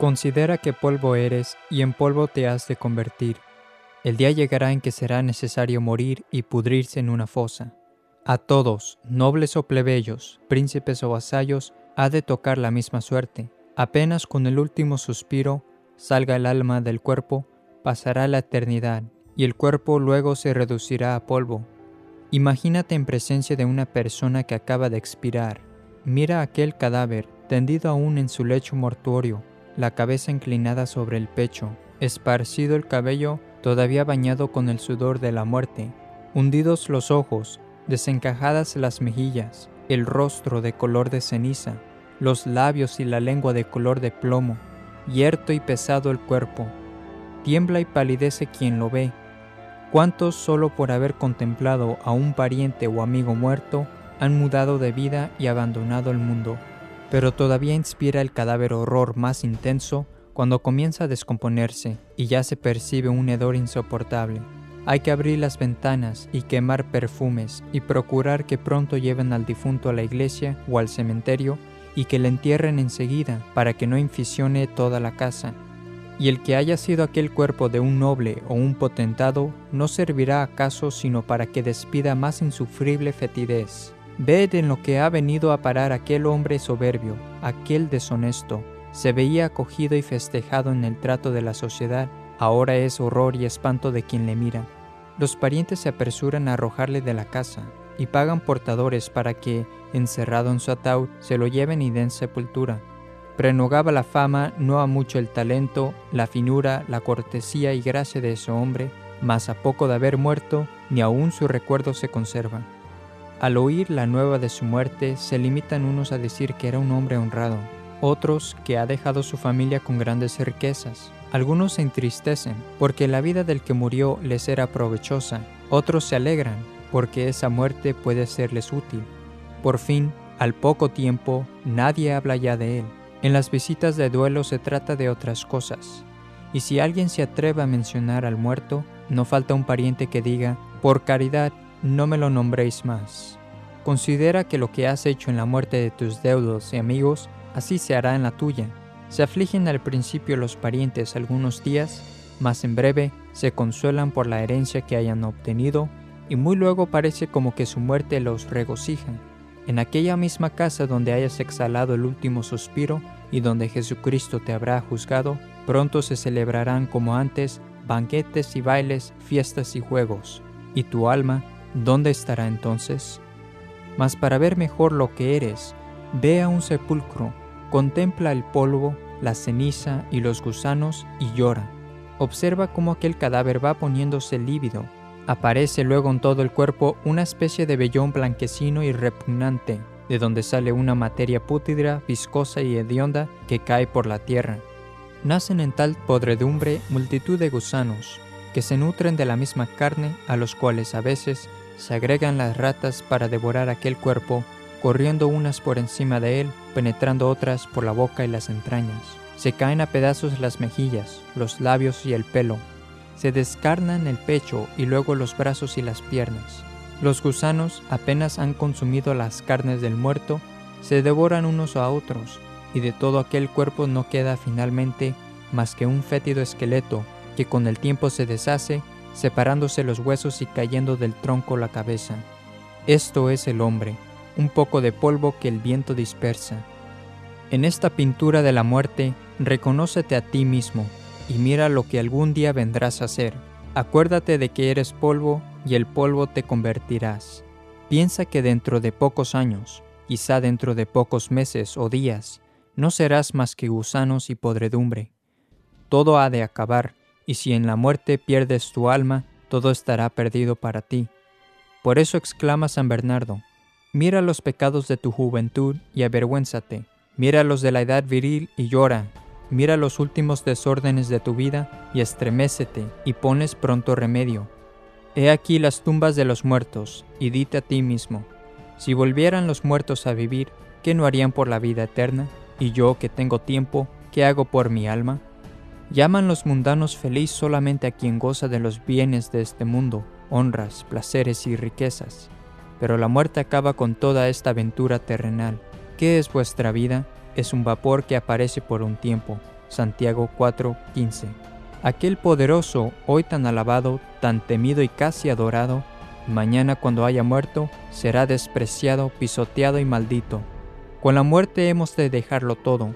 Considera que polvo eres y en polvo te has de convertir. El día llegará en que será necesario morir y pudrirse en una fosa. A todos, nobles o plebeyos, príncipes o vasallos, ha de tocar la misma suerte. Apenas con el último suspiro salga el alma del cuerpo, pasará la eternidad, y el cuerpo luego se reducirá a polvo. Imagínate en presencia de una persona que acaba de expirar. Mira aquel cadáver, tendido aún en su lecho mortuorio, la cabeza inclinada sobre el pecho, esparcido el cabello todavía bañado con el sudor de la muerte, hundidos los ojos, desencajadas las mejillas, el rostro de color de ceniza, los labios y la lengua de color de plomo, yerto y pesado el cuerpo. Tiembla y palidece quien lo ve. ¿Cuántos solo por haber contemplado a un pariente o amigo muerto han mudado de vida y abandonado el mundo? Pero todavía inspira el cadáver horror más intenso cuando comienza a descomponerse y ya se percibe un hedor insoportable. Hay que abrir las ventanas y quemar perfumes y procurar que pronto lleven al difunto a la iglesia o al cementerio y que le entierren enseguida para que no infisione toda la casa. Y el que haya sido aquel cuerpo de un noble o un potentado no servirá acaso sino para que despida más insufrible fetidez. Ved en lo que ha venido a parar aquel hombre soberbio, aquel deshonesto. Se veía acogido y festejado en el trato de la sociedad, ahora es horror y espanto de quien le mira. Los parientes se apresuran a arrojarle de la casa, y pagan portadores para que, encerrado en su ataúd, se lo lleven y den sepultura. Prenogaba la fama no a mucho el talento, la finura, la cortesía y gracia de ese hombre, mas a poco de haber muerto, ni aun su recuerdo se conserva. Al oír la nueva de su muerte, se limitan unos a decir que era un hombre honrado, otros que ha dejado su familia con grandes riquezas. Algunos se entristecen porque la vida del que murió les era provechosa, otros se alegran porque esa muerte puede serles útil. Por fin, al poco tiempo, nadie habla ya de él. En las visitas de duelo se trata de otras cosas. Y si alguien se atreve a mencionar al muerto, no falta un pariente que diga, por caridad, no me lo nombréis más. Considera que lo que has hecho en la muerte de tus deudos y amigos, así se hará en la tuya. Se afligen al principio los parientes algunos días, mas en breve se consuelan por la herencia que hayan obtenido y muy luego parece como que su muerte los regocija. En aquella misma casa donde hayas exhalado el último suspiro y donde Jesucristo te habrá juzgado, pronto se celebrarán como antes banquetes y bailes, fiestas y juegos. ¿Y tu alma dónde estará entonces? Mas para ver mejor lo que eres, ve a un sepulcro, contempla el polvo, la ceniza y los gusanos y llora. Observa cómo aquel cadáver va poniéndose lívido Aparece luego en todo el cuerpo una especie de vellón blanquecino y repugnante, de donde sale una materia pútrida, viscosa y hedionda que cae por la tierra. Nacen en tal podredumbre multitud de gusanos, que se nutren de la misma carne, a los cuales a veces se agregan las ratas para devorar aquel cuerpo, corriendo unas por encima de él, penetrando otras por la boca y las entrañas. Se caen a pedazos las mejillas, los labios y el pelo, se descarnan el pecho y luego los brazos y las piernas. Los gusanos apenas han consumido las carnes del muerto, se devoran unos a otros, y de todo aquel cuerpo no queda finalmente más que un fétido esqueleto que con el tiempo se deshace, separándose los huesos y cayendo del tronco la cabeza. Esto es el hombre, un poco de polvo que el viento dispersa. En esta pintura de la muerte, reconócete a ti mismo, y mira lo que algún día vendrás a ser. Acuérdate de que eres polvo y el polvo te convertirás. Piensa que dentro de pocos años, quizá dentro de pocos meses o días, no serás más que gusanos y podredumbre. Todo ha de acabar, y si en la muerte pierdes tu alma, todo estará perdido para ti. Por eso exclama San Bernardo, mira los pecados de tu juventud y avergüénzate, mira los de la edad viril y llora, Mira los últimos desórdenes de tu vida y estremécete y pones pronto remedio. He aquí las tumbas de los muertos, y dite a ti mismo, si volvieran los muertos a vivir, ¿qué no harían por la vida eterna? Y yo, que tengo tiempo, ¿qué hago por mi alma? Llaman los mundanos feliz solamente a quien goza de los bienes de este mundo, honras, placeres y riquezas. Pero la muerte acaba con toda esta aventura terrenal. ¿Qué es vuestra vida? es un vapor que aparece por un tiempo, Santiago 4:15. Aquel poderoso, hoy tan alabado, tan temido y casi adorado, mañana cuando haya muerto, será despreciado, pisoteado y maldito. Con la muerte hemos de dejarlo todo.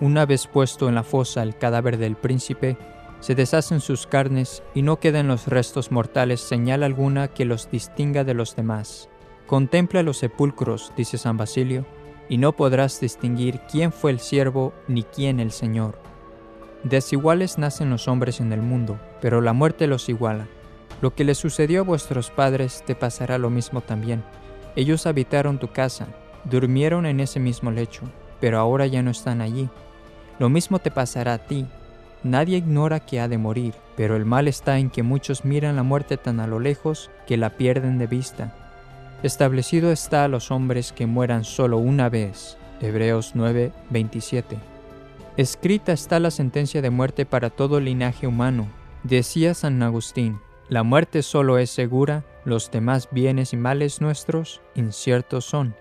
Una vez puesto en la fosa el cadáver del príncipe, se deshacen sus carnes y no quedan los restos mortales señal alguna que los distinga de los demás. Contempla los sepulcros, dice San Basilio, y no podrás distinguir quién fue el siervo ni quién el Señor. Desiguales nacen los hombres en el mundo, pero la muerte los iguala. Lo que le sucedió a vuestros padres te pasará lo mismo también. Ellos habitaron tu casa, durmieron en ese mismo lecho, pero ahora ya no están allí. Lo mismo te pasará a ti. Nadie ignora que ha de morir, pero el mal está en que muchos miran la muerte tan a lo lejos que la pierden de vista. Establecido está a los hombres que mueran solo una vez. Hebreos 9, 27. Escrita está la sentencia de muerte para todo linaje humano. Decía San Agustín, la muerte solo es segura, los demás bienes y males nuestros inciertos son.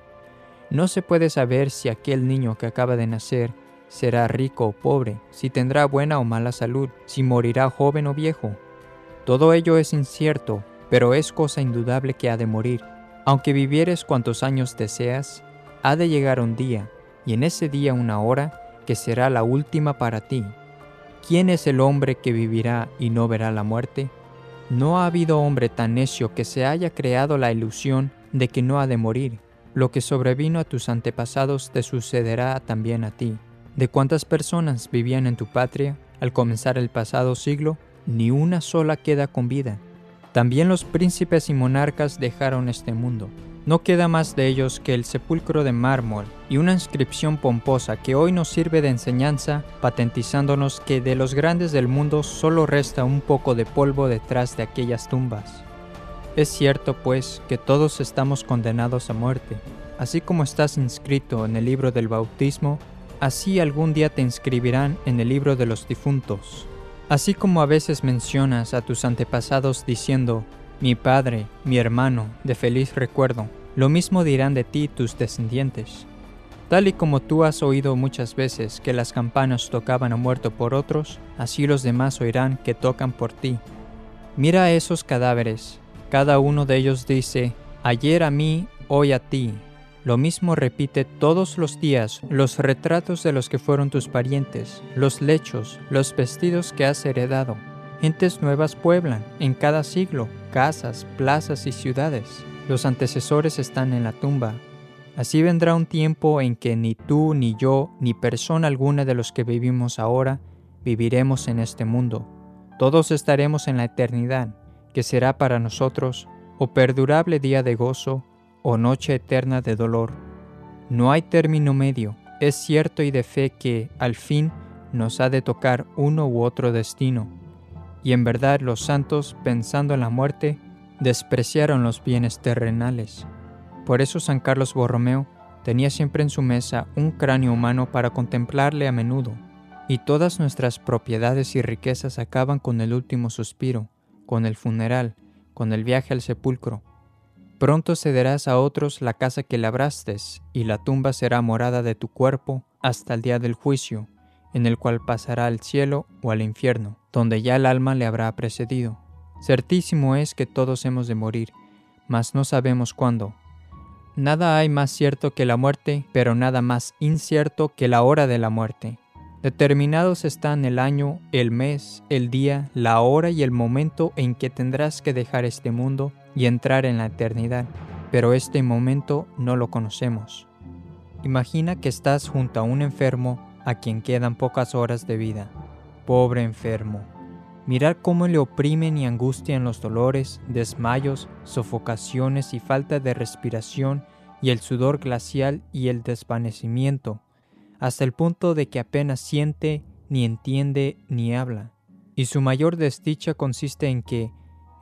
No se puede saber si aquel niño que acaba de nacer será rico o pobre, si tendrá buena o mala salud, si morirá joven o viejo. Todo ello es incierto, pero es cosa indudable que ha de morir. Aunque vivieres cuantos años deseas, ha de llegar un día, y en ese día una hora, que será la última para ti. ¿Quién es el hombre que vivirá y no verá la muerte? No ha habido hombre tan necio que se haya creado la ilusión de que no ha de morir. Lo que sobrevino a tus antepasados te sucederá también a ti. ¿De cuántas personas vivían en tu patria al comenzar el pasado siglo? Ni una sola queda con vida. También los príncipes y monarcas dejaron este mundo. No queda más de ellos que el sepulcro de mármol y una inscripción pomposa que hoy nos sirve de enseñanza, patentizándonos que de los grandes del mundo solo resta un poco de polvo detrás de aquellas tumbas. Es cierto, pues, que todos estamos condenados a muerte. Así como estás inscrito en el libro del bautismo, así algún día te inscribirán en el libro de los difuntos. Así como a veces mencionas a tus antepasados diciendo, mi padre, mi hermano, de feliz recuerdo, lo mismo dirán de ti tus descendientes. Tal y como tú has oído muchas veces que las campanas tocaban a muerto por otros, así los demás oirán que tocan por ti. Mira a esos cadáveres, cada uno de ellos dice, ayer a mí, hoy a ti. Lo mismo repite todos los días los retratos de los que fueron tus parientes, los lechos, los vestidos que has heredado. Gentes nuevas pueblan, en cada siglo, casas, plazas y ciudades los antecesores están en la tumba. Así vendrá un tiempo en que ni tú, ni yo, ni persona alguna de los que vivimos ahora viviremos en este mundo. Todos estaremos en la eternidad, que será para nosotros o perdurable día de gozo o noche eterna de dolor. No hay término medio. Es cierto y de fe que, al fin, nos ha de tocar uno u otro destino. Y en verdad los santos, pensando en la muerte, despreciaron los bienes terrenales. Por eso San Carlos Borromeo tenía siempre en su mesa un cráneo humano para contemplarle a menudo, y todas nuestras propiedades y riquezas acaban con el último suspiro, con el funeral, con el viaje al sepulcro. Pronto cederás a otros la casa que labraste, y la tumba será morada de tu cuerpo hasta el día del juicio, en el cual pasará al cielo o al infierno, donde ya el alma le habrá precedido. Certísimo es que todos hemos de morir, mas no sabemos cuándo. Nada hay más cierto que la muerte, pero nada más incierto que la hora de la muerte. Determinados están el año, el mes, el día, la hora y el momento en que tendrás que dejar este mundo y entrar en la eternidad, pero este momento no lo conocemos. Imagina que estás junto a un enfermo a quien quedan pocas horas de vida. Pobre enfermo Mirar cómo le oprimen y angustian los dolores, desmayos, sofocaciones y falta de respiración y el sudor glacial y el desvanecimiento, hasta el punto de que apenas siente, ni entiende, ni habla. Y su mayor desdicha consiste en que,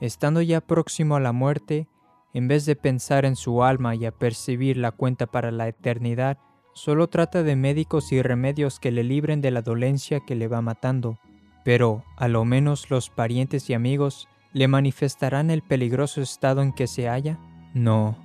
estando ya próximo a la muerte, en vez de pensar en su alma y apercibir la cuenta para la eternidad, solo trata de médicos y remedios que le libren de la dolencia que le va matando, pero a lo menos los parientes y amigos le manifestarán el peligroso estado en que se halla? No,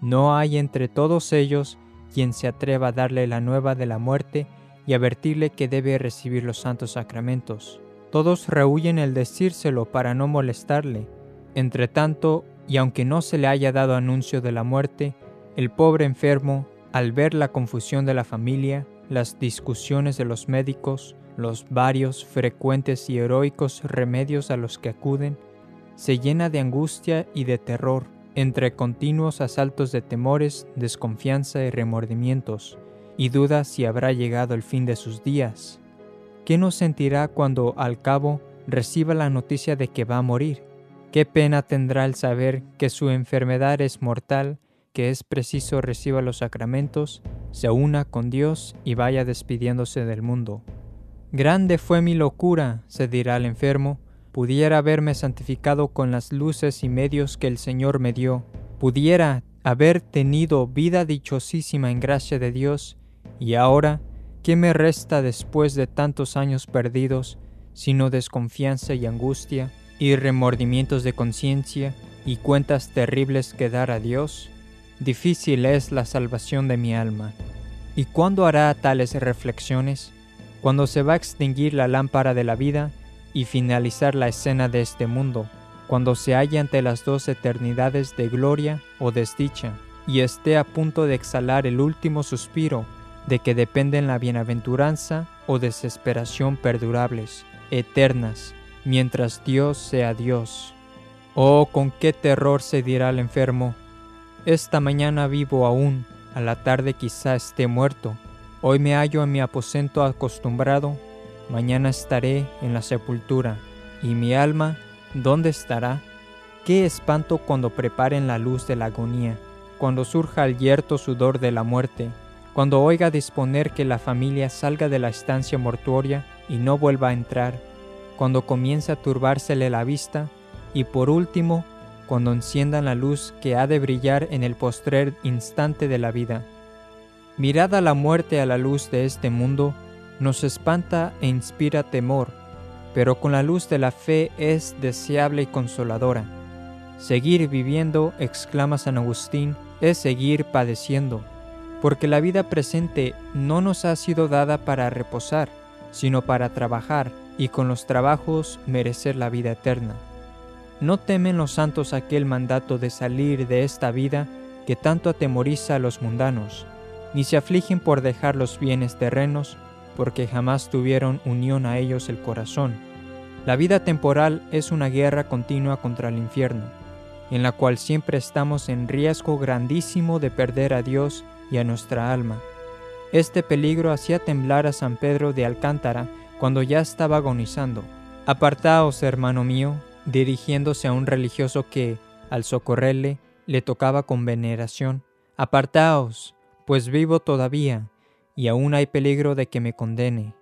no hay entre todos ellos quien se atreva a darle la nueva de la muerte y advertirle que debe recibir los santos sacramentos. Todos rehuyen el decírselo para no molestarle. Entretanto, y aunque no se le haya dado anuncio de la muerte, el pobre enfermo, al ver la confusión de la familia, las discusiones de los médicos, los varios, frecuentes y heroicos remedios a los que acuden, se llena de angustia y de terror, entre continuos asaltos de temores, desconfianza y remordimientos, y duda si habrá llegado el fin de sus días. ¿Qué nos sentirá cuando al cabo reciba la noticia de que va a morir? ¿Qué pena tendrá el saber que su enfermedad es mortal, que es preciso reciba los sacramentos, se una con Dios y vaya despidiéndose del mundo? Grande fue mi locura, se dirá el enfermo, pudiera haberme santificado con las luces y medios que el Señor me dio, pudiera haber tenido vida dichosísima en gracia de Dios, y ahora, ¿qué me resta después de tantos años perdidos, sino desconfianza y angustia, y remordimientos de conciencia, y cuentas terribles que dar a Dios? Difícil es la salvación de mi alma. ¿Y cuándo hará tales reflexiones? Cuando se va a extinguir la lámpara de la vida, y finalizar la escena de este mundo, cuando se halle ante las dos eternidades de gloria o desdicha, y esté a punto de exhalar el último suspiro de que dependen la bienaventuranza o desesperación perdurables, eternas, mientras Dios sea Dios. Oh, con qué terror se dirá el enfermo, esta mañana vivo aún, a la tarde quizá esté muerto, hoy me hallo en mi aposento acostumbrado Mañana estaré en la sepultura, y mi alma, ¿dónde estará? Qué espanto cuando preparen la luz de la agonía, cuando surja el yerto sudor de la muerte, cuando oiga disponer que la familia salga de la estancia mortuoria y no vuelva a entrar, cuando comience a turbársele la vista, y por último, cuando enciendan la luz que ha de brillar en el postrer instante de la vida. Mirad a la muerte a la luz de este mundo, nos espanta e inspira temor, pero con la luz de la fe es deseable y consoladora. Seguir viviendo, exclama San Agustín, es seguir padeciendo, porque la vida presente no nos ha sido dada para reposar, sino para trabajar y con los trabajos merecer la vida eterna. No temen los santos aquel mandato de salir de esta vida que tanto atemoriza a los mundanos, ni se afligen por dejar los bienes terrenos, porque jamás tuvieron unión a ellos el corazón. La vida temporal es una guerra continua contra el infierno, en la cual siempre estamos en riesgo grandísimo de perder a Dios y a nuestra alma. Este peligro hacía temblar a San Pedro de Alcántara cuando ya estaba agonizando. Apartaos, hermano mío, dirigiéndose a un religioso que, al socorrerle, le tocaba con veneración. Apartaos, pues vivo todavía, y aún hay peligro de que me condene.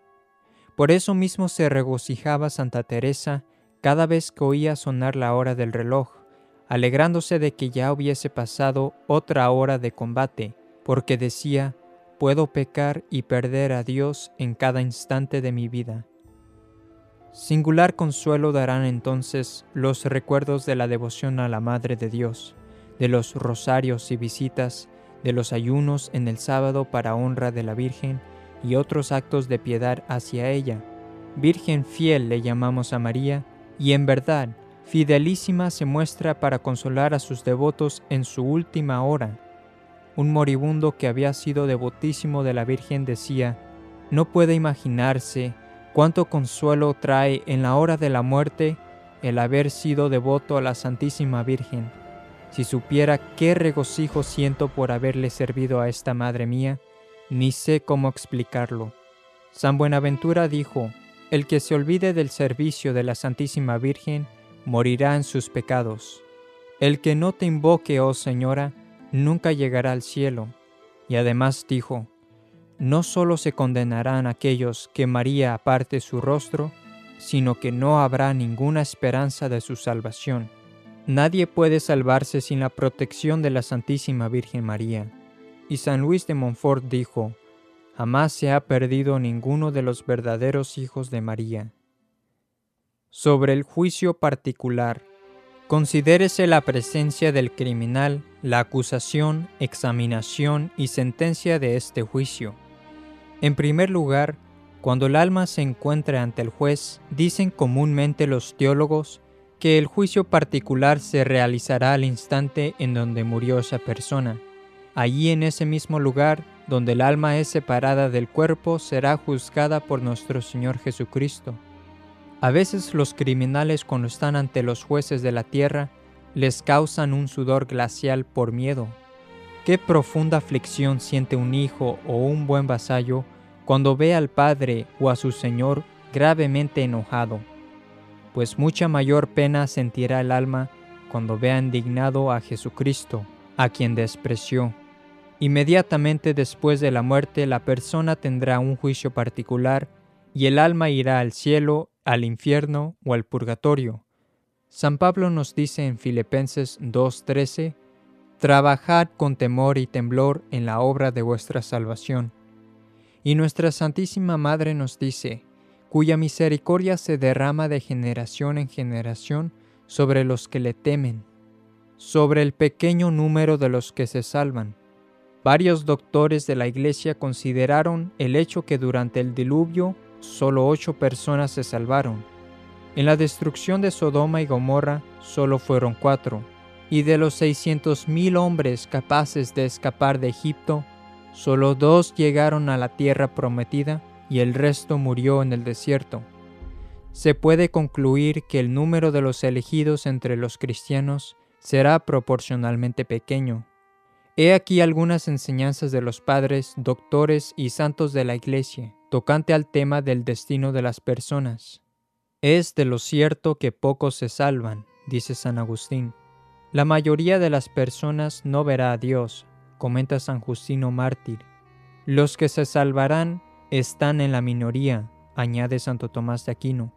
Por eso mismo se regocijaba Santa Teresa cada vez que oía sonar la hora del reloj, alegrándose de que ya hubiese pasado otra hora de combate, porque decía, puedo pecar y perder a Dios en cada instante de mi vida. Singular consuelo darán entonces los recuerdos de la devoción a la Madre de Dios, de los rosarios y visitas de los ayunos en el sábado para honra de la Virgen y otros actos de piedad hacia ella. Virgen fiel le llamamos a María, y en verdad, fidelísima se muestra para consolar a sus devotos en su última hora. Un moribundo que había sido devotísimo de la Virgen decía, no puede imaginarse cuánto consuelo trae en la hora de la muerte el haber sido devoto a la Santísima Virgen si supiera qué regocijo siento por haberle servido a esta madre mía, ni sé cómo explicarlo. San Buenaventura dijo, El que se olvide del servicio de la Santísima Virgen, morirá en sus pecados. El que no te invoque, oh Señora, nunca llegará al cielo. Y además dijo, No solo se condenarán aquellos que María aparte su rostro, sino que no habrá ninguna esperanza de su salvación Nadie puede salvarse sin la protección de la Santísima Virgen María. Y San Luis de Montfort dijo, Jamás se ha perdido ninguno de los verdaderos hijos de María. Sobre el juicio particular, considérese la presencia del criminal, la acusación, examinación y sentencia de este juicio. En primer lugar, cuando el alma se encuentra ante el juez, dicen comúnmente los teólogos que el juicio particular se realizará al instante en donde murió esa persona. Allí en ese mismo lugar, donde el alma es separada del cuerpo, será juzgada por nuestro Señor Jesucristo. A veces los criminales cuando están ante los jueces de la tierra, les causan un sudor glacial por miedo. Qué profunda aflicción siente un hijo o un buen vasallo cuando ve al Padre o a su Señor gravemente enojado, pues mucha mayor pena sentirá el alma cuando vea indignado a Jesucristo, a quien despreció. Inmediatamente después de la muerte la persona tendrá un juicio particular y el alma irá al cielo, al infierno o al purgatorio. San Pablo nos dice en Filipenses 2.13, Trabajad con temor y temblor en la obra de vuestra salvación y nuestra Santísima Madre nos dice, cuya misericordia se derrama de generación en generación sobre los que le temen, sobre el pequeño número de los que se salvan. Varios doctores de la Iglesia consideraron el hecho que durante el diluvio solo ocho personas se salvaron. En la destrucción de Sodoma y Gomorra solo fueron cuatro, y de los seiscientos mil hombres capaces de escapar de Egipto, Solo dos llegaron a la tierra prometida y el resto murió en el desierto. Se puede concluir que el número de los elegidos entre los cristianos será proporcionalmente pequeño. He aquí algunas enseñanzas de los padres, doctores y santos de la Iglesia tocante al tema del destino de las personas. Es de lo cierto que pocos se salvan, dice San Agustín. La mayoría de las personas no verá a Dios, comenta San Justino Mártir. Los que se salvarán están en la minoría, añade Santo Tomás de Aquino.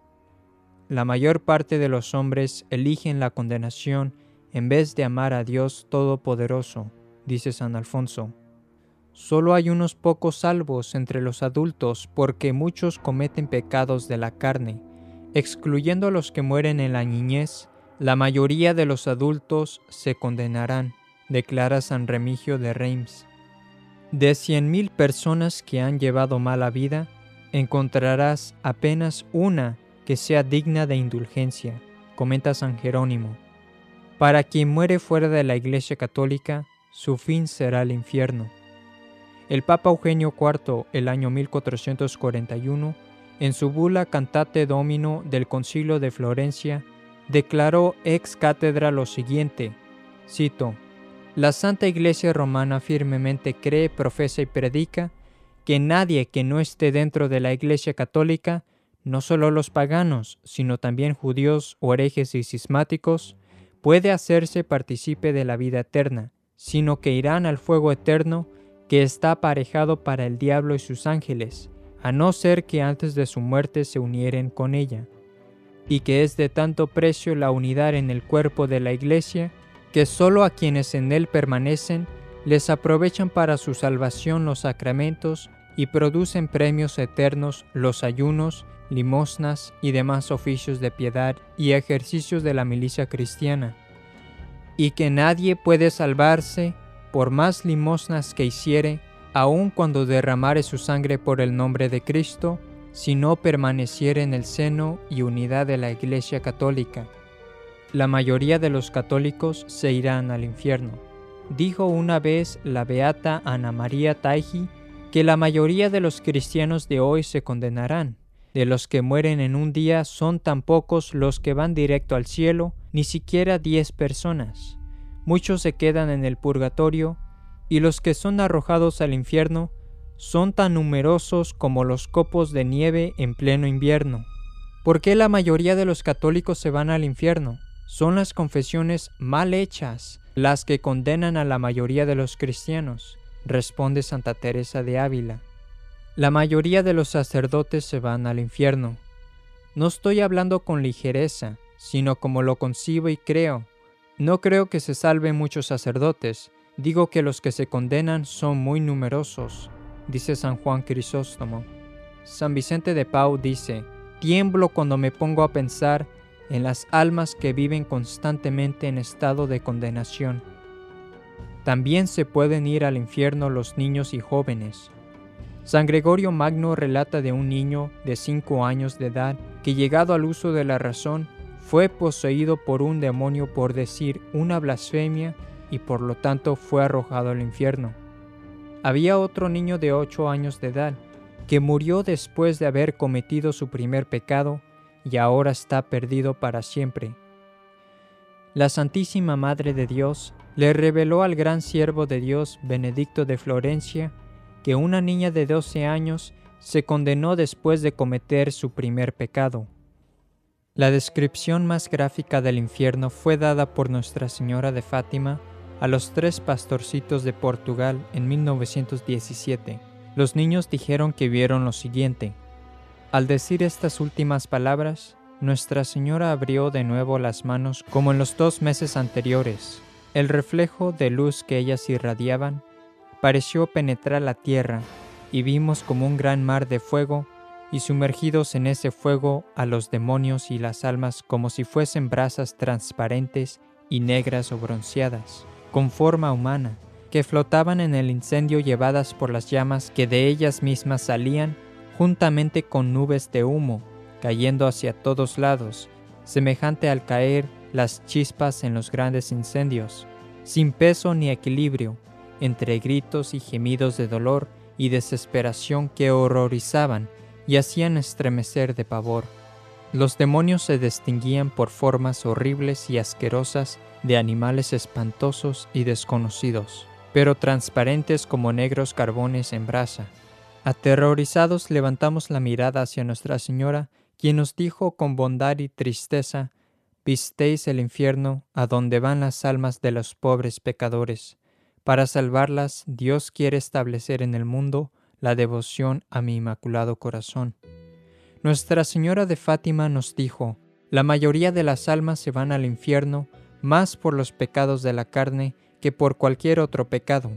La mayor parte de los hombres eligen la condenación en vez de amar a Dios Todopoderoso, dice San Alfonso. Solo hay unos pocos salvos entre los adultos porque muchos cometen pecados de la carne. Excluyendo a los que mueren en la niñez, la mayoría de los adultos se condenarán declara San Remigio de Reims. De cien mil personas que han llevado mala vida, encontrarás apenas una que sea digna de indulgencia, comenta San Jerónimo. Para quien muere fuera de la Iglesia Católica, su fin será el infierno. El Papa Eugenio IV, el año 1441, en su bula Cantate Domino del Concilio de Florencia, declaró ex cátedra lo siguiente, cito, la Santa Iglesia Romana firmemente cree, profesa y predica que nadie que no esté dentro de la Iglesia Católica, no solo los paganos, sino también judíos o herejes y cismáticos, puede hacerse partícipe de la vida eterna, sino que irán al fuego eterno que está aparejado para el diablo y sus ángeles, a no ser que antes de su muerte se unieren con ella, y que es de tanto precio la unidad en el cuerpo de la Iglesia, que sólo a quienes en él permanecen les aprovechan para su salvación los sacramentos y producen premios eternos los ayunos, limosnas y demás oficios de piedad y ejercicios de la milicia cristiana, y que nadie puede salvarse por más limosnas que hiciere, aun cuando derramare su sangre por el nombre de Cristo, si no permaneciere en el seno y unidad de la Iglesia Católica la mayoría de los católicos se irán al infierno. Dijo una vez la beata Ana María Taiji que la mayoría de los cristianos de hoy se condenarán. De los que mueren en un día son tan pocos los que van directo al cielo, ni siquiera diez personas. Muchos se quedan en el purgatorio, y los que son arrojados al infierno son tan numerosos como los copos de nieve en pleno invierno. ¿Por qué la mayoría de los católicos se van al infierno? Son las confesiones mal hechas las que condenan a la mayoría de los cristianos, responde Santa Teresa de Ávila. La mayoría de los sacerdotes se van al infierno. No estoy hablando con ligereza, sino como lo concibo y creo. No creo que se salven muchos sacerdotes, digo que los que se condenan son muy numerosos, dice San Juan Crisóstomo. San Vicente de Pau dice, tiemblo cuando me pongo a pensar en las almas que viven constantemente en estado de condenación. También se pueden ir al infierno los niños y jóvenes. San Gregorio Magno relata de un niño de cinco años de edad que llegado al uso de la razón fue poseído por un demonio por decir una blasfemia y por lo tanto fue arrojado al infierno. Había otro niño de ocho años de edad que murió después de haber cometido su primer pecado y ahora está perdido para siempre. La Santísima Madre de Dios le reveló al gran siervo de Dios Benedicto de Florencia que una niña de 12 años se condenó después de cometer su primer pecado. La descripción más gráfica del infierno fue dada por Nuestra Señora de Fátima a los tres pastorcitos de Portugal en 1917. Los niños dijeron que vieron lo siguiente. Al decir estas últimas palabras, Nuestra Señora abrió de nuevo las manos como en los dos meses anteriores. El reflejo de luz que ellas irradiaban pareció penetrar la tierra y vimos como un gran mar de fuego y sumergidos en ese fuego a los demonios y las almas como si fuesen brasas transparentes y negras o bronceadas, con forma humana, que flotaban en el incendio llevadas por las llamas que de ellas mismas salían juntamente con nubes de humo, cayendo hacia todos lados, semejante al caer las chispas en los grandes incendios, sin peso ni equilibrio, entre gritos y gemidos de dolor y desesperación que horrorizaban y hacían estremecer de pavor. Los demonios se distinguían por formas horribles y asquerosas de animales espantosos y desconocidos, pero transparentes como negros carbones en brasa. Aterrorizados levantamos la mirada hacia Nuestra Señora, quien nos dijo con bondad y tristeza, Vistéis el infierno a donde van las almas de los pobres pecadores. Para salvarlas, Dios quiere establecer en el mundo la devoción a mi inmaculado corazón. Nuestra Señora de Fátima nos dijo, la mayoría de las almas se van al infierno más por los pecados de la carne que por cualquier otro pecado.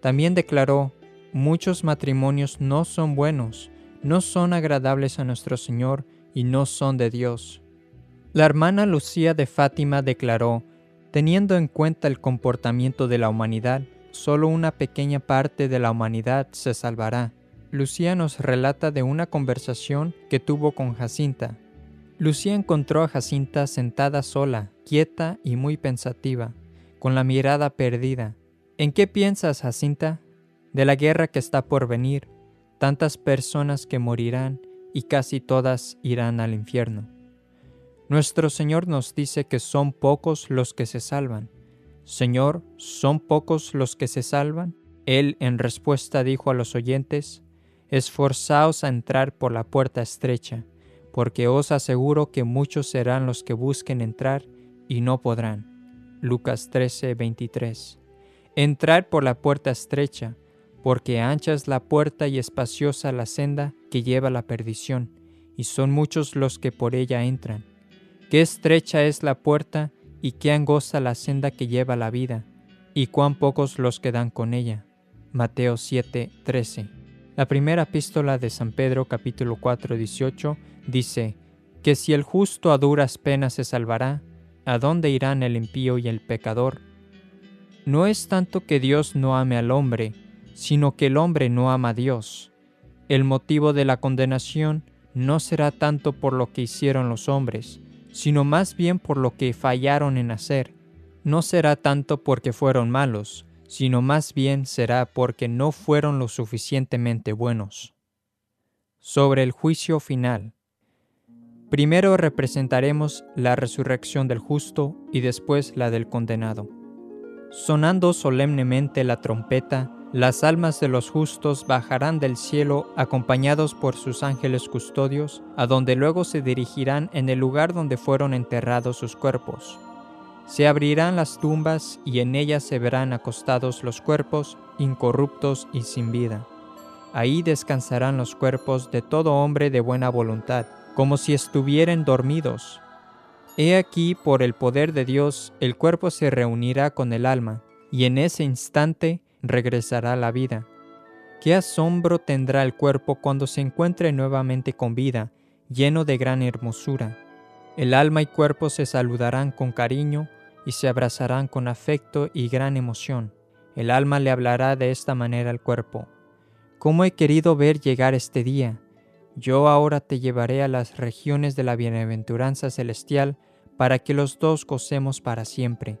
También declaró, muchos matrimonios no son buenos, no son agradables a nuestro Señor y no son de Dios. La hermana Lucía de Fátima declaró, Teniendo en cuenta el comportamiento de la humanidad, solo una pequeña parte de la humanidad se salvará. Lucía nos relata de una conversación que tuvo con Jacinta. Lucía encontró a Jacinta sentada sola, quieta y muy pensativa, con la mirada perdida. ¿En qué piensas, Jacinta? De la guerra que está por venir, tantas personas que morirán y casi todas irán al infierno. Nuestro Señor nos dice que son pocos los que se salvan. Señor, ¿son pocos los que se salvan? Él en respuesta dijo a los oyentes, Esforzaos a entrar por la puerta estrecha, porque os aseguro que muchos serán los que busquen entrar y no podrán. Lucas 13, 23. Entrad por la puerta estrecha, porque ancha es la puerta y espaciosa la senda que lleva la perdición, y son muchos los que por ella entran. Qué estrecha es la puerta y qué angosta la senda que lleva la vida, y cuán pocos los que dan con ella. Mateo 7, 13. La primera epístola de San Pedro capítulo 4, 18 dice, que si el justo a duras penas se salvará, ¿a dónde irán el impío y el pecador? No es tanto que Dios no ame al hombre, sino que el hombre no ama a Dios. El motivo de la condenación no será tanto por lo que hicieron los hombres, sino más bien por lo que fallaron en hacer. No será tanto porque fueron malos, sino más bien será porque no fueron lo suficientemente buenos. Sobre el juicio final. Primero representaremos la resurrección del justo y después la del condenado. Sonando solemnemente la trompeta, las almas de los justos bajarán del cielo acompañados por sus ángeles custodios, a donde luego se dirigirán en el lugar donde fueron enterrados sus cuerpos. Se abrirán las tumbas y en ellas se verán acostados los cuerpos, incorruptos y sin vida. Ahí descansarán los cuerpos de todo hombre de buena voluntad, como si estuvieran dormidos. He aquí, por el poder de Dios, el cuerpo se reunirá con el alma, y en ese instante regresará la vida. Qué asombro tendrá el cuerpo cuando se encuentre nuevamente con vida, lleno de gran hermosura. El alma y cuerpo se saludarán con cariño y se abrazarán con afecto y gran emoción. El alma le hablará de esta manera al cuerpo. cómo he querido ver llegar este día. Yo ahora te llevaré a las regiones de la bienaventuranza celestial para que los dos gocemos para siempre.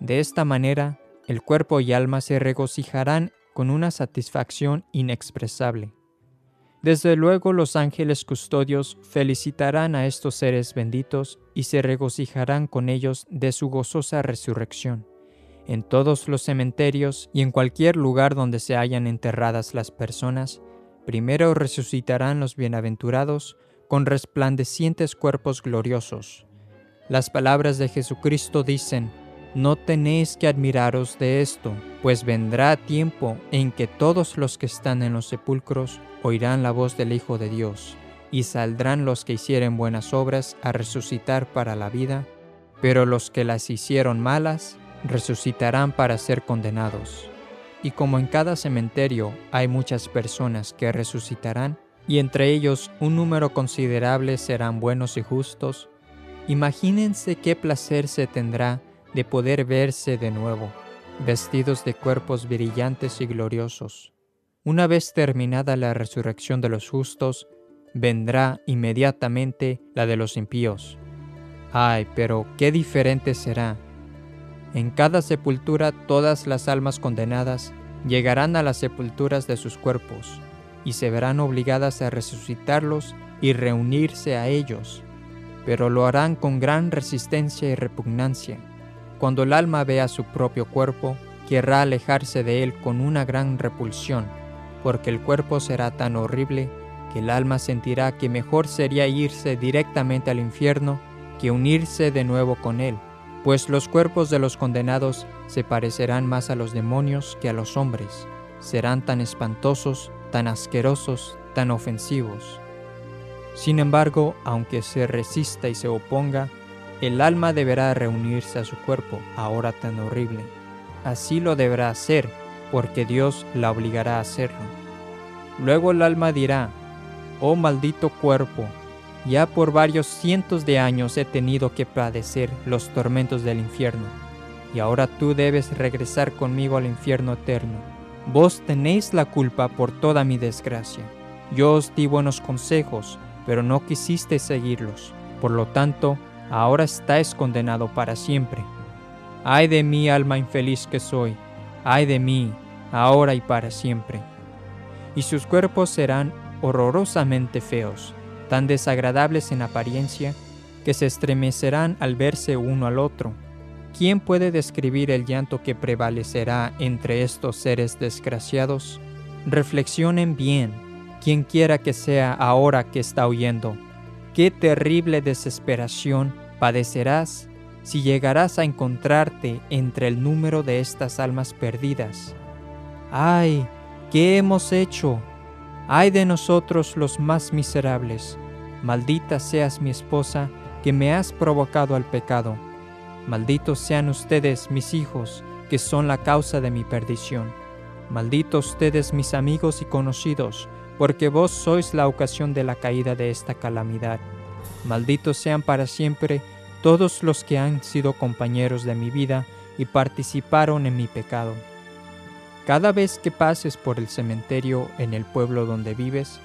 De esta manera, el cuerpo y alma se regocijarán con una satisfacción inexpresable. Desde luego los ángeles custodios felicitarán a estos seres benditos y se regocijarán con ellos de su gozosa resurrección. En todos los cementerios y en cualquier lugar donde se hayan enterradas las personas, primero resucitarán los bienaventurados con resplandecientes cuerpos gloriosos. Las palabras de Jesucristo dicen, no tenéis que admiraros de esto, pues vendrá tiempo en que todos los que están en los sepulcros oirán la voz del Hijo de Dios, y saldrán los que hicieren buenas obras a resucitar para la vida, pero los que las hicieron malas resucitarán para ser condenados. Y como en cada cementerio hay muchas personas que resucitarán, y entre ellos un número considerable serán buenos y justos, imagínense qué placer se tendrá de poder verse de nuevo, vestidos de cuerpos brillantes y gloriosos. Una vez terminada la resurrección de los justos, vendrá inmediatamente la de los impíos. Ay, pero qué diferente será. En cada sepultura todas las almas condenadas llegarán a las sepulturas de sus cuerpos y se verán obligadas a resucitarlos y reunirse a ellos, pero lo harán con gran resistencia y repugnancia. Cuando el alma vea su propio cuerpo, querrá alejarse de él con una gran repulsión, porque el cuerpo será tan horrible que el alma sentirá que mejor sería irse directamente al infierno que unirse de nuevo con él, pues los cuerpos de los condenados se parecerán más a los demonios que a los hombres, serán tan espantosos, tan asquerosos, tan ofensivos. Sin embargo, aunque se resista y se oponga, el alma deberá reunirse a su cuerpo, ahora tan horrible. Así lo deberá hacer, porque Dios la obligará a hacerlo. Luego el alma dirá, Oh maldito cuerpo, ya por varios cientos de años he tenido que padecer los tormentos del infierno, y ahora tú debes regresar conmigo al infierno eterno. Vos tenéis la culpa por toda mi desgracia. Yo os di buenos consejos, pero no quisiste seguirlos. Por lo tanto, ahora estáis condenado para siempre. Ay de mí, alma infeliz que soy, ay de mí, ahora y para siempre. Y sus cuerpos serán horrorosamente feos, tan desagradables en apariencia, que se estremecerán al verse uno al otro. ¿Quién puede describir el llanto que prevalecerá entre estos seres desgraciados? Reflexionen bien, quien quiera que sea ahora que está oyendo qué terrible desesperación padecerás si llegarás a encontrarte entre el número de estas almas perdidas. ¡Ay! ¿Qué hemos hecho? ¡Ay de nosotros los más miserables! Maldita seas mi esposa que me has provocado al pecado. Malditos sean ustedes mis hijos que son la causa de mi perdición. Malditos ustedes mis amigos y conocidos porque vos sois la ocasión de la caída de esta calamidad. Malditos sean para siempre todos los que han sido compañeros de mi vida y participaron en mi pecado. Cada vez que pases por el cementerio en el pueblo donde vives,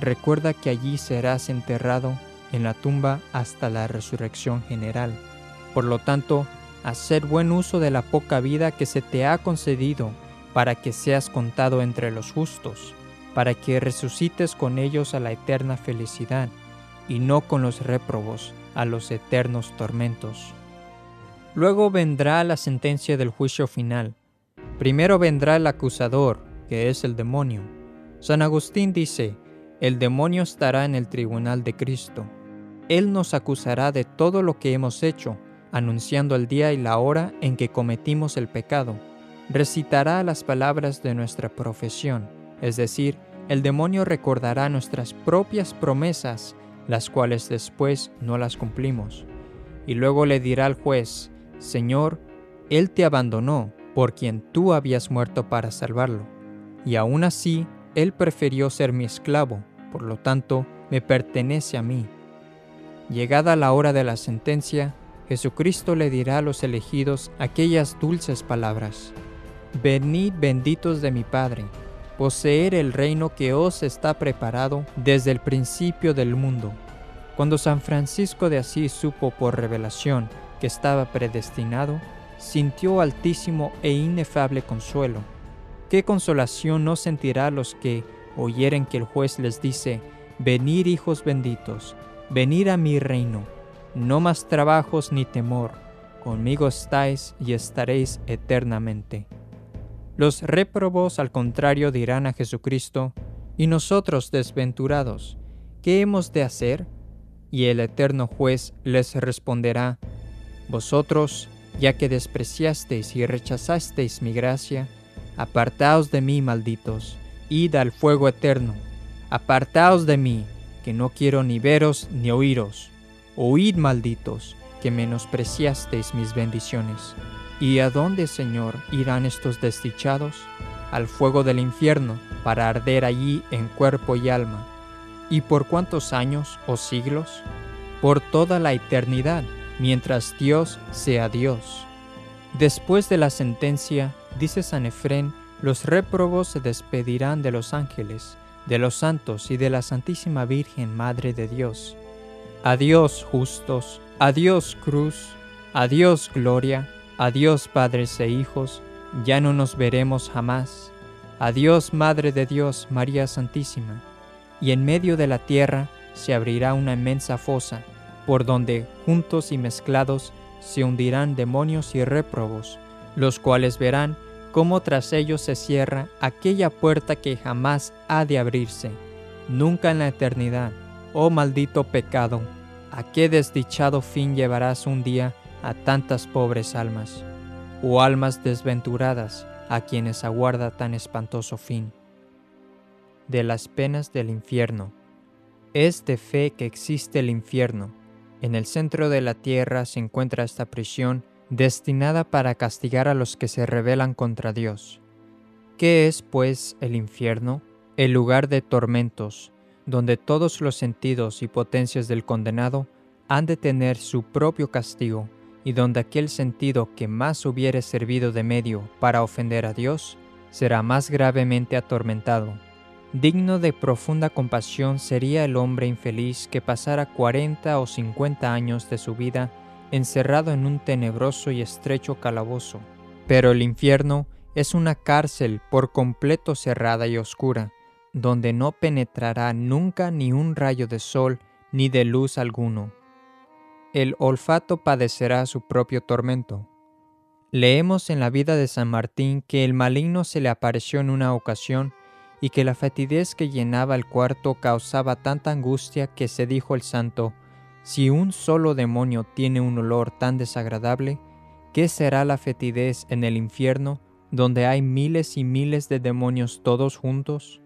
recuerda que allí serás enterrado en la tumba hasta la resurrección general. Por lo tanto, hacer buen uso de la poca vida que se te ha concedido para que seas contado entre los justos para que resucites con ellos a la eterna felicidad, y no con los réprobos a los eternos tormentos. Luego vendrá la sentencia del juicio final. Primero vendrá el acusador, que es el demonio. San Agustín dice, el demonio estará en el tribunal de Cristo. Él nos acusará de todo lo que hemos hecho, anunciando el día y la hora en que cometimos el pecado. Recitará las palabras de nuestra profesión es decir, el demonio recordará nuestras propias promesas, las cuales después no las cumplimos. Y luego le dirá al juez, Señor, Él te abandonó, por quien tú habías muerto para salvarlo. Y aún así, Él prefirió ser mi esclavo, por lo tanto, me pertenece a mí. Llegada la hora de la sentencia, Jesucristo le dirá a los elegidos aquellas dulces palabras. Venid benditos de mi Padre poseer el reino que os está preparado desde el principio del mundo. Cuando San Francisco de Asís supo por revelación que estaba predestinado, sintió altísimo e inefable consuelo. ¿Qué consolación no sentirá los que oyeren que el juez les dice, Venid hijos benditos, venid a mi reino, no más trabajos ni temor, conmigo estáis y estaréis eternamente? Los réprobos al contrario dirán a Jesucristo, y nosotros desventurados, ¿qué hemos de hacer? Y el eterno juez les responderá, Vosotros, ya que despreciasteis y rechazasteis mi gracia, apartaos de mí, malditos, id al fuego eterno, apartaos de mí, que no quiero ni veros ni oíros, oíd, malditos, que menospreciasteis mis bendiciones. ¿Y a dónde, Señor, irán estos desdichados? Al fuego del infierno, para arder allí en cuerpo y alma. ¿Y por cuántos años o siglos? Por toda la eternidad, mientras Dios sea Dios. Después de la sentencia, dice San Efrén, los réprobos se despedirán de los ángeles, de los santos y de la Santísima Virgen Madre de Dios. Adiós justos, adiós cruz, adiós gloria, Adiós padres e hijos, ya no nos veremos jamás. Adiós Madre de Dios, María Santísima. Y en medio de la tierra se abrirá una inmensa fosa, por donde, juntos y mezclados, se hundirán demonios y réprobos, los cuales verán cómo tras ellos se cierra aquella puerta que jamás ha de abrirse, nunca en la eternidad. Oh maldito pecado, ¿a qué desdichado fin llevarás un día a tantas pobres almas, o almas desventuradas a quienes aguarda tan espantoso fin. De las penas del infierno. Es de fe que existe el infierno. En el centro de la tierra se encuentra esta prisión destinada para castigar a los que se rebelan contra Dios. ¿Qué es, pues, el infierno? El lugar de tormentos, donde todos los sentidos y potencias del condenado han de tener su propio castigo y donde aquel sentido que más hubiere servido de medio para ofender a Dios, será más gravemente atormentado. Digno de profunda compasión sería el hombre infeliz que pasara cuarenta o cincuenta años de su vida encerrado en un tenebroso y estrecho calabozo. Pero el infierno es una cárcel por completo cerrada y oscura, donde no penetrará nunca ni un rayo de sol ni de luz alguno el olfato padecerá su propio tormento. Leemos en la vida de San Martín que el maligno se le apareció en una ocasión y que la fetidez que llenaba el cuarto causaba tanta angustia que se dijo el santo, si un solo demonio tiene un olor tan desagradable, ¿qué será la fetidez en el infierno, donde hay miles y miles de demonios todos juntos?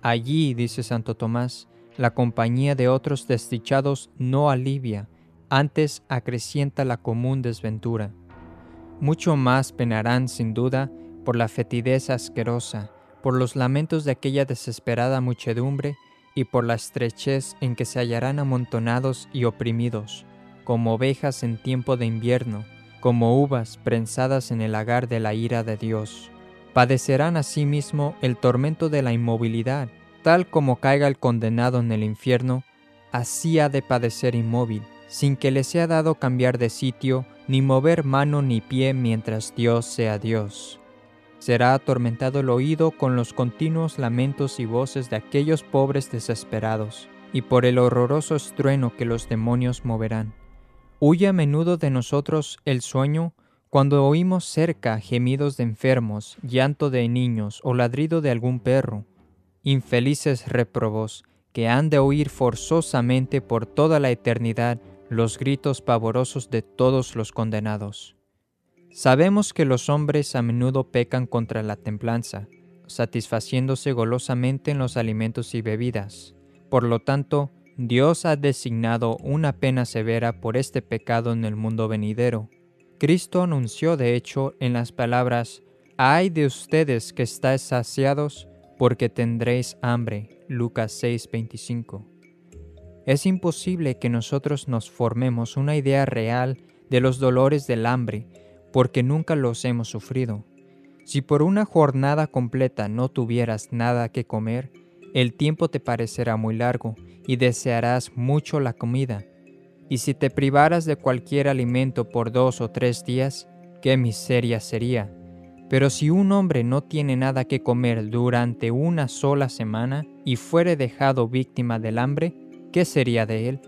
Allí, dice Santo Tomás, la compañía de otros desdichados no alivia, antes acrecienta la común desventura. Mucho más penarán sin duda por la fetidez asquerosa, por los lamentos de aquella desesperada muchedumbre y por la estrechez en que se hallarán amontonados y oprimidos, como ovejas en tiempo de invierno, como uvas prensadas en el lagar de la ira de Dios. Padecerán asimismo el tormento de la inmovilidad, tal como caiga el condenado en el infierno, así ha de padecer inmóvil, sin que le sea dado cambiar de sitio, ni mover mano ni pie mientras Dios sea Dios. Será atormentado el oído con los continuos lamentos y voces de aquellos pobres desesperados, y por el horroroso estrueno que los demonios moverán. Huye a menudo de nosotros el sueño cuando oímos cerca gemidos de enfermos, llanto de niños o ladrido de algún perro. Infelices reprobos, que han de oír forzosamente por toda la eternidad los gritos pavorosos de todos los condenados. Sabemos que los hombres a menudo pecan contra la templanza, satisfaciéndose golosamente en los alimentos y bebidas. Por lo tanto, Dios ha designado una pena severa por este pecado en el mundo venidero. Cristo anunció de hecho en las palabras, Ay de ustedes que estáis saciados, porque tendréis hambre. Lucas 6:25. Es imposible que nosotros nos formemos una idea real de los dolores del hambre porque nunca los hemos sufrido. Si por una jornada completa no tuvieras nada que comer, el tiempo te parecerá muy largo y desearás mucho la comida. Y si te privaras de cualquier alimento por dos o tres días, qué miseria sería. Pero si un hombre no tiene nada que comer durante una sola semana y fuere dejado víctima del hambre, ¿qué sería de él?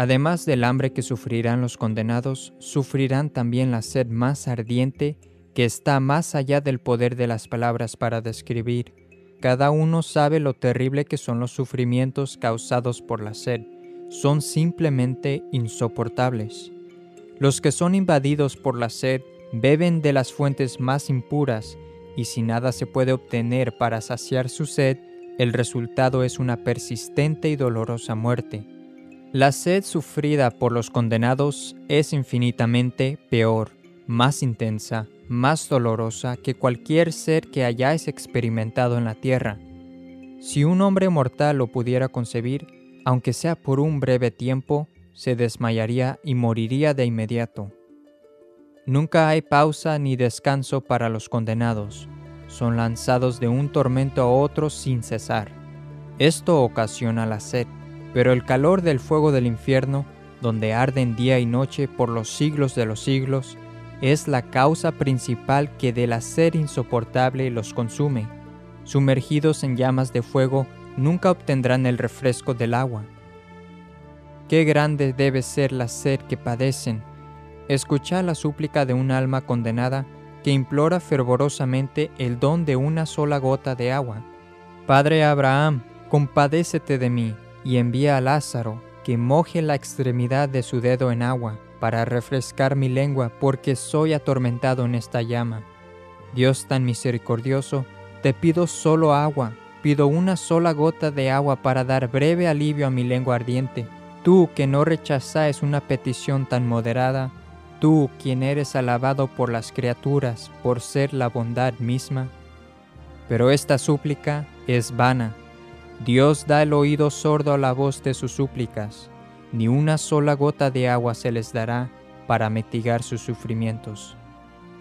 Además del hambre que sufrirán los condenados, sufrirán también la sed más ardiente que está más allá del poder de las palabras para describir. Cada uno sabe lo terrible que son los sufrimientos causados por la sed. Son simplemente insoportables. Los que son invadidos por la sed beben de las fuentes más impuras y si nada se puede obtener para saciar su sed, el resultado es una persistente y dolorosa muerte. La sed sufrida por los condenados es infinitamente peor, más intensa, más dolorosa que cualquier ser que hayáis experimentado en la tierra. Si un hombre mortal lo pudiera concebir, aunque sea por un breve tiempo, se desmayaría y moriría de inmediato. Nunca hay pausa ni descanso para los condenados. Son lanzados de un tormento a otro sin cesar. Esto ocasiona la sed pero el calor del fuego del infierno, donde arden día y noche por los siglos de los siglos, es la causa principal que de la sed insoportable los consume. Sumergidos en llamas de fuego, nunca obtendrán el refresco del agua. Qué grande debe ser la sed que padecen. Escucha la súplica de un alma condenada que implora fervorosamente el don de una sola gota de agua. Padre Abraham, compadécete de mí y envía a Lázaro que moje la extremidad de su dedo en agua para refrescar mi lengua porque soy atormentado en esta llama. Dios tan misericordioso, te pido solo agua, pido una sola gota de agua para dar breve alivio a mi lengua ardiente. Tú que no rechazáis una petición tan moderada, tú quien eres alabado por las criaturas por ser la bondad misma. Pero esta súplica es vana Dios da el oído sordo a la voz de sus súplicas, ni una sola gota de agua se les dará para mitigar sus sufrimientos.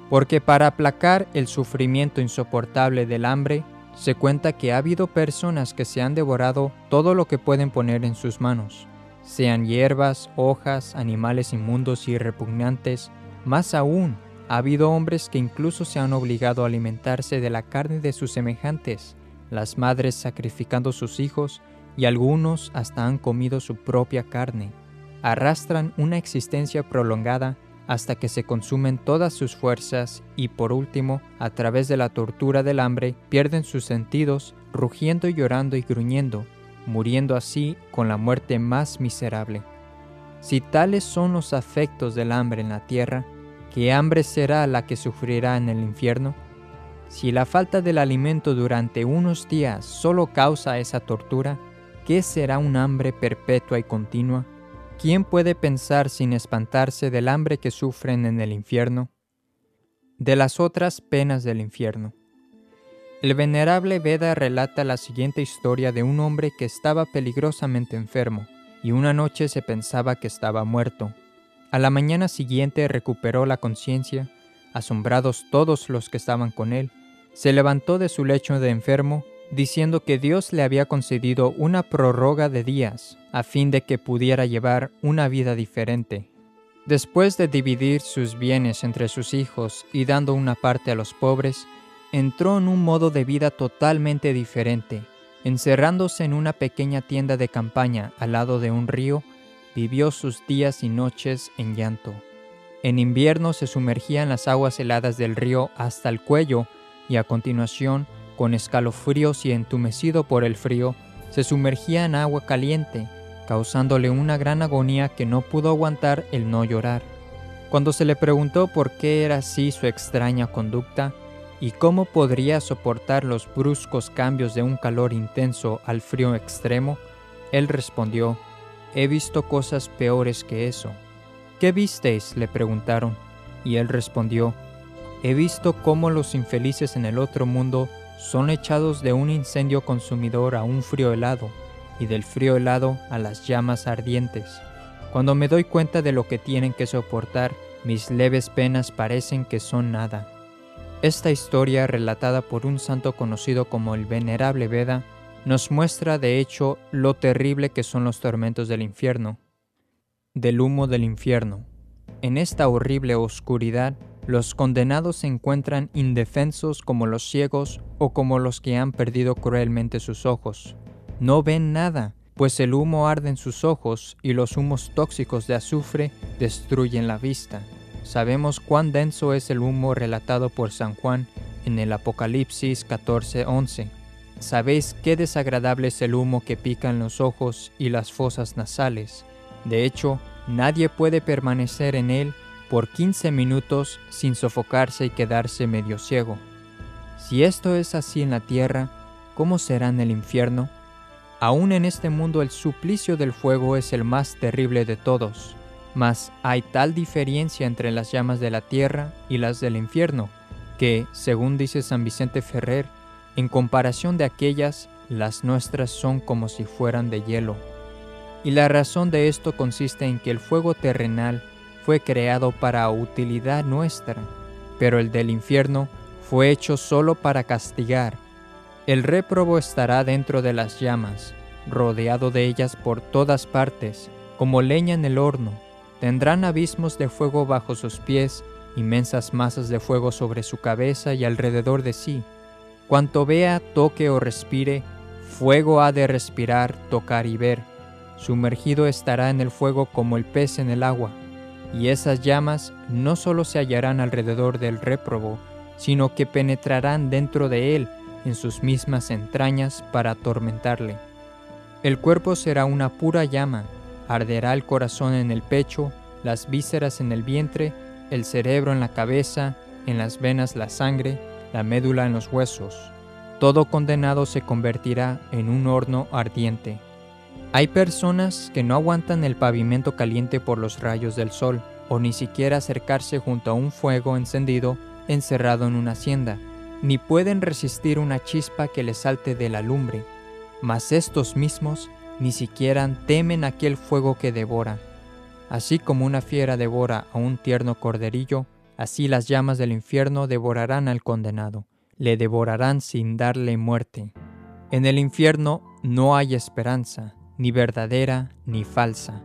Porque para aplacar el sufrimiento insoportable del hambre, se cuenta que ha habido personas que se han devorado todo lo que pueden poner en sus manos, sean hierbas, hojas, animales inmundos y repugnantes, más aún, ha habido hombres que incluso se han obligado a alimentarse de la carne de sus semejantes, las madres sacrificando sus hijos y algunos hasta han comido su propia carne. Arrastran una existencia prolongada hasta que se consumen todas sus fuerzas y por último, a través de la tortura del hambre, pierden sus sentidos, rugiendo llorando y gruñendo, muriendo así con la muerte más miserable. Si tales son los afectos del hambre en la tierra, ¿qué hambre será la que sufrirá en el infierno? Si la falta del alimento durante unos días solo causa esa tortura, ¿qué será un hambre perpetua y continua? ¿Quién puede pensar sin espantarse del hambre que sufren en el infierno? De las otras penas del infierno. El venerable Veda relata la siguiente historia de un hombre que estaba peligrosamente enfermo y una noche se pensaba que estaba muerto. A la mañana siguiente recuperó la conciencia, asombrados todos los que estaban con él, se levantó de su lecho de enfermo, diciendo que Dios le había concedido una prórroga de días, a fin de que pudiera llevar una vida diferente. Después de dividir sus bienes entre sus hijos y dando una parte a los pobres, entró en un modo de vida totalmente diferente. Encerrándose en una pequeña tienda de campaña al lado de un río, vivió sus días y noches en llanto. En invierno se sumergía en las aguas heladas del río hasta el cuello y a continuación, con escalofríos y entumecido por el frío, se sumergía en agua caliente, causándole una gran agonía que no pudo aguantar el no llorar. Cuando se le preguntó por qué era así su extraña conducta y cómo podría soportar los bruscos cambios de un calor intenso al frío extremo, él respondió, He visto cosas peores que eso. ¿Qué visteis? le preguntaron, y él respondió, He visto cómo los infelices en el otro mundo son echados de un incendio consumidor a un frío helado y del frío helado a las llamas ardientes. Cuando me doy cuenta de lo que tienen que soportar, mis leves penas parecen que son nada. Esta historia, relatada por un santo conocido como el Venerable Veda, nos muestra de hecho lo terrible que son los tormentos del infierno. Del humo del infierno. En esta horrible oscuridad, los condenados se encuentran indefensos como los ciegos o como los que han perdido cruelmente sus ojos. No ven nada, pues el humo arde en sus ojos y los humos tóxicos de azufre destruyen la vista. Sabemos cuán denso es el humo relatado por San Juan en el Apocalipsis 14:11. Sabéis qué desagradable es el humo que pica en los ojos y las fosas nasales. De hecho, nadie puede permanecer en él por 15 minutos sin sofocarse y quedarse medio ciego. Si esto es así en la tierra, ¿cómo será en el infierno? Aún en este mundo el suplicio del fuego es el más terrible de todos, mas hay tal diferencia entre las llamas de la tierra y las del infierno, que, según dice San Vicente Ferrer, en comparación de aquellas, las nuestras son como si fueran de hielo. Y la razón de esto consiste en que el fuego terrenal fue creado para utilidad nuestra, pero el del infierno fue hecho solo para castigar. El réprobo estará dentro de las llamas, rodeado de ellas por todas partes, como leña en el horno. Tendrán abismos de fuego bajo sus pies, inmensas masas de fuego sobre su cabeza y alrededor de sí Cuanto vea, toque o respire, fuego ha de respirar, tocar y ver. Sumergido estará en el fuego como el pez en el agua. Y esas llamas no solo se hallarán alrededor del réprobo, sino que penetrarán dentro de él, en sus mismas entrañas, para atormentarle. El cuerpo será una pura llama, arderá el corazón en el pecho, las vísceras en el vientre, el cerebro en la cabeza, en las venas la sangre, la médula en los huesos. Todo condenado se convertirá en un horno ardiente. Hay personas que no aguantan el pavimento caliente por los rayos del sol, o ni siquiera acercarse junto a un fuego encendido encerrado en una hacienda, ni pueden resistir una chispa que les salte de la lumbre. Mas estos mismos ni siquiera temen aquel fuego que devora. Así como una fiera devora a un tierno corderillo, Así las llamas del infierno devorarán al condenado, le devorarán sin darle muerte. En el infierno no hay esperanza, ni verdadera ni falsa.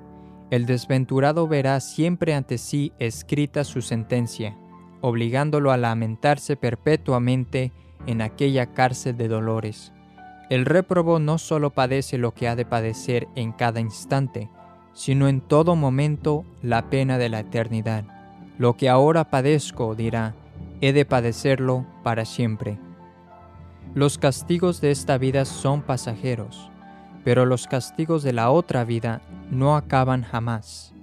El desventurado verá siempre ante sí escrita su sentencia, obligándolo a lamentarse perpetuamente en aquella cárcel de dolores. El réprobo no solo padece lo que ha de padecer en cada instante, sino en todo momento la pena de la eternidad. Lo que ahora padezco, dirá, he de padecerlo para siempre. Los castigos de esta vida son pasajeros, pero los castigos de la otra vida no acaban jamás.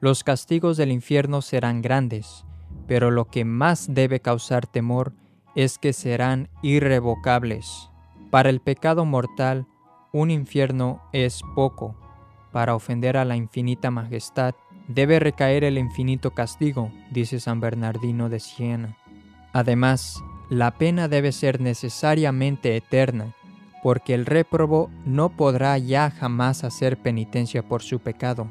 Los castigos del infierno serán grandes, pero lo que más debe causar temor es que serán irrevocables. Para el pecado mortal, un infierno es poco. Para ofender a la infinita majestad, debe recaer el infinito castigo, dice San Bernardino de Siena. Además, la pena debe ser necesariamente eterna, porque el réprobo no podrá ya jamás hacer penitencia por su pecado.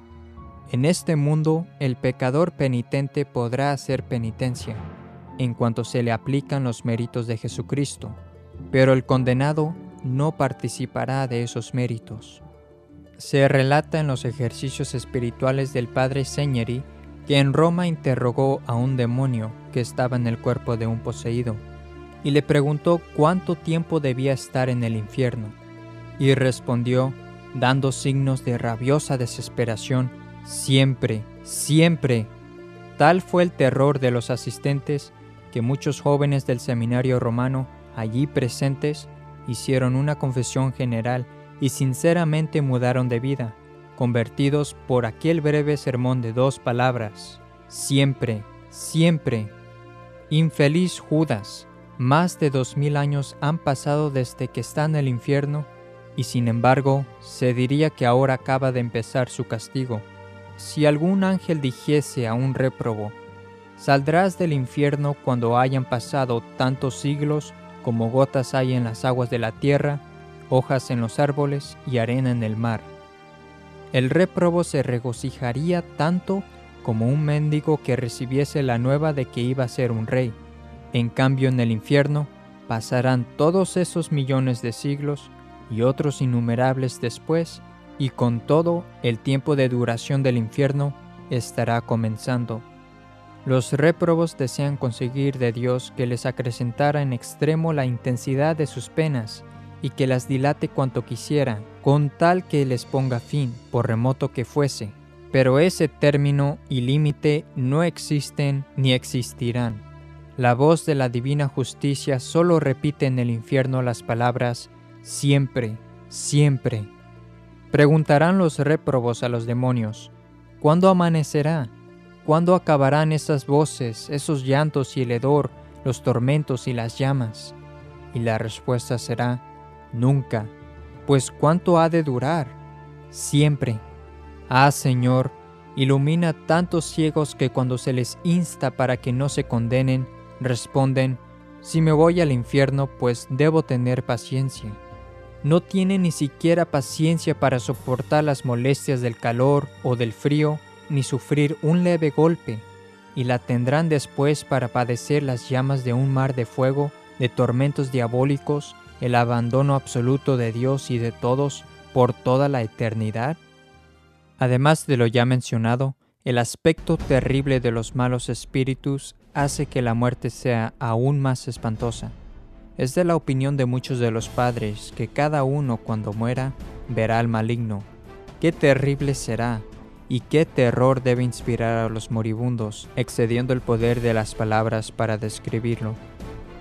En este mundo, el pecador penitente podrá hacer penitencia, en cuanto se le aplican los méritos de Jesucristo, pero el condenado no participará de esos méritos. Se relata en los ejercicios espirituales del padre Señeri que en Roma interrogó a un demonio que estaba en el cuerpo de un poseído y le preguntó cuánto tiempo debía estar en el infierno. Y respondió, dando signos de rabiosa desesperación, siempre, siempre. Tal fue el terror de los asistentes que muchos jóvenes del seminario romano allí presentes hicieron una confesión general y sinceramente mudaron de vida, convertidos por aquel breve sermón de dos palabras, siempre, siempre. Infeliz Judas, más de dos mil años han pasado desde que está en el infierno y sin embargo se diría que ahora acaba de empezar su castigo. Si algún ángel dijese a un réprobo, saldrás del infierno cuando hayan pasado tantos siglos como gotas hay en las aguas de la tierra, hojas en los árboles y arena en el mar. El réprobo se regocijaría tanto como un mendigo que recibiese la nueva de que iba a ser un rey. En cambio en el infierno pasarán todos esos millones de siglos y otros innumerables después, y con todo el tiempo de duración del infierno estará comenzando. Los réprobos desean conseguir de Dios que les acrecentara en extremo la intensidad de sus penas y que las dilate cuanto quisiera, con tal que les ponga fin, por remoto que fuese. Pero ese término y límite no existen ni existirán. La voz de la divina justicia solo repite en el infierno las palabras siempre, siempre. Preguntarán los réprobos a los demonios, ¿cuándo amanecerá? ¿Cuándo acabarán esas voces, esos llantos y el hedor, los tormentos y las llamas? Y la respuesta será, nunca, pues ¿cuánto ha de durar? Siempre. Ah, Señor, ilumina tantos ciegos que cuando se les insta para que no se condenen, responden, si me voy al infierno, pues debo tener paciencia. No tienen ni siquiera paciencia para soportar las molestias del calor o del frío, ni sufrir un leve golpe, y la tendrán después para padecer las llamas de un mar de fuego, de tormentos diabólicos, el abandono absoluto de Dios y de todos por toda la eternidad? Además de lo ya mencionado, el aspecto terrible de los malos espíritus hace que la muerte sea aún más espantosa. Es de la opinión de muchos de los padres que cada uno cuando muera verá al maligno. Qué terrible será y qué terror debe inspirar a los moribundos, excediendo el poder de las palabras para describirlo.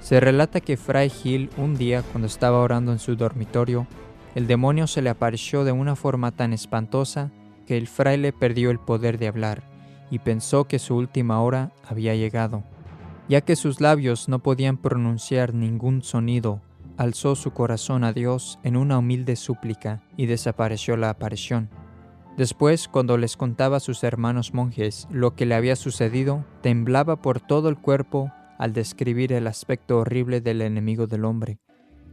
Se relata que Fray Gil un día cuando estaba orando en su dormitorio, el demonio se le apareció de una forma tan espantosa que el fraile perdió el poder de hablar y pensó que su última hora había llegado. Ya que sus labios no podían pronunciar ningún sonido, alzó su corazón a Dios en una humilde súplica y desapareció la aparición. Después, cuando les contaba a sus hermanos monjes lo que le había sucedido, temblaba por todo el cuerpo al describir el aspecto horrible del enemigo del hombre.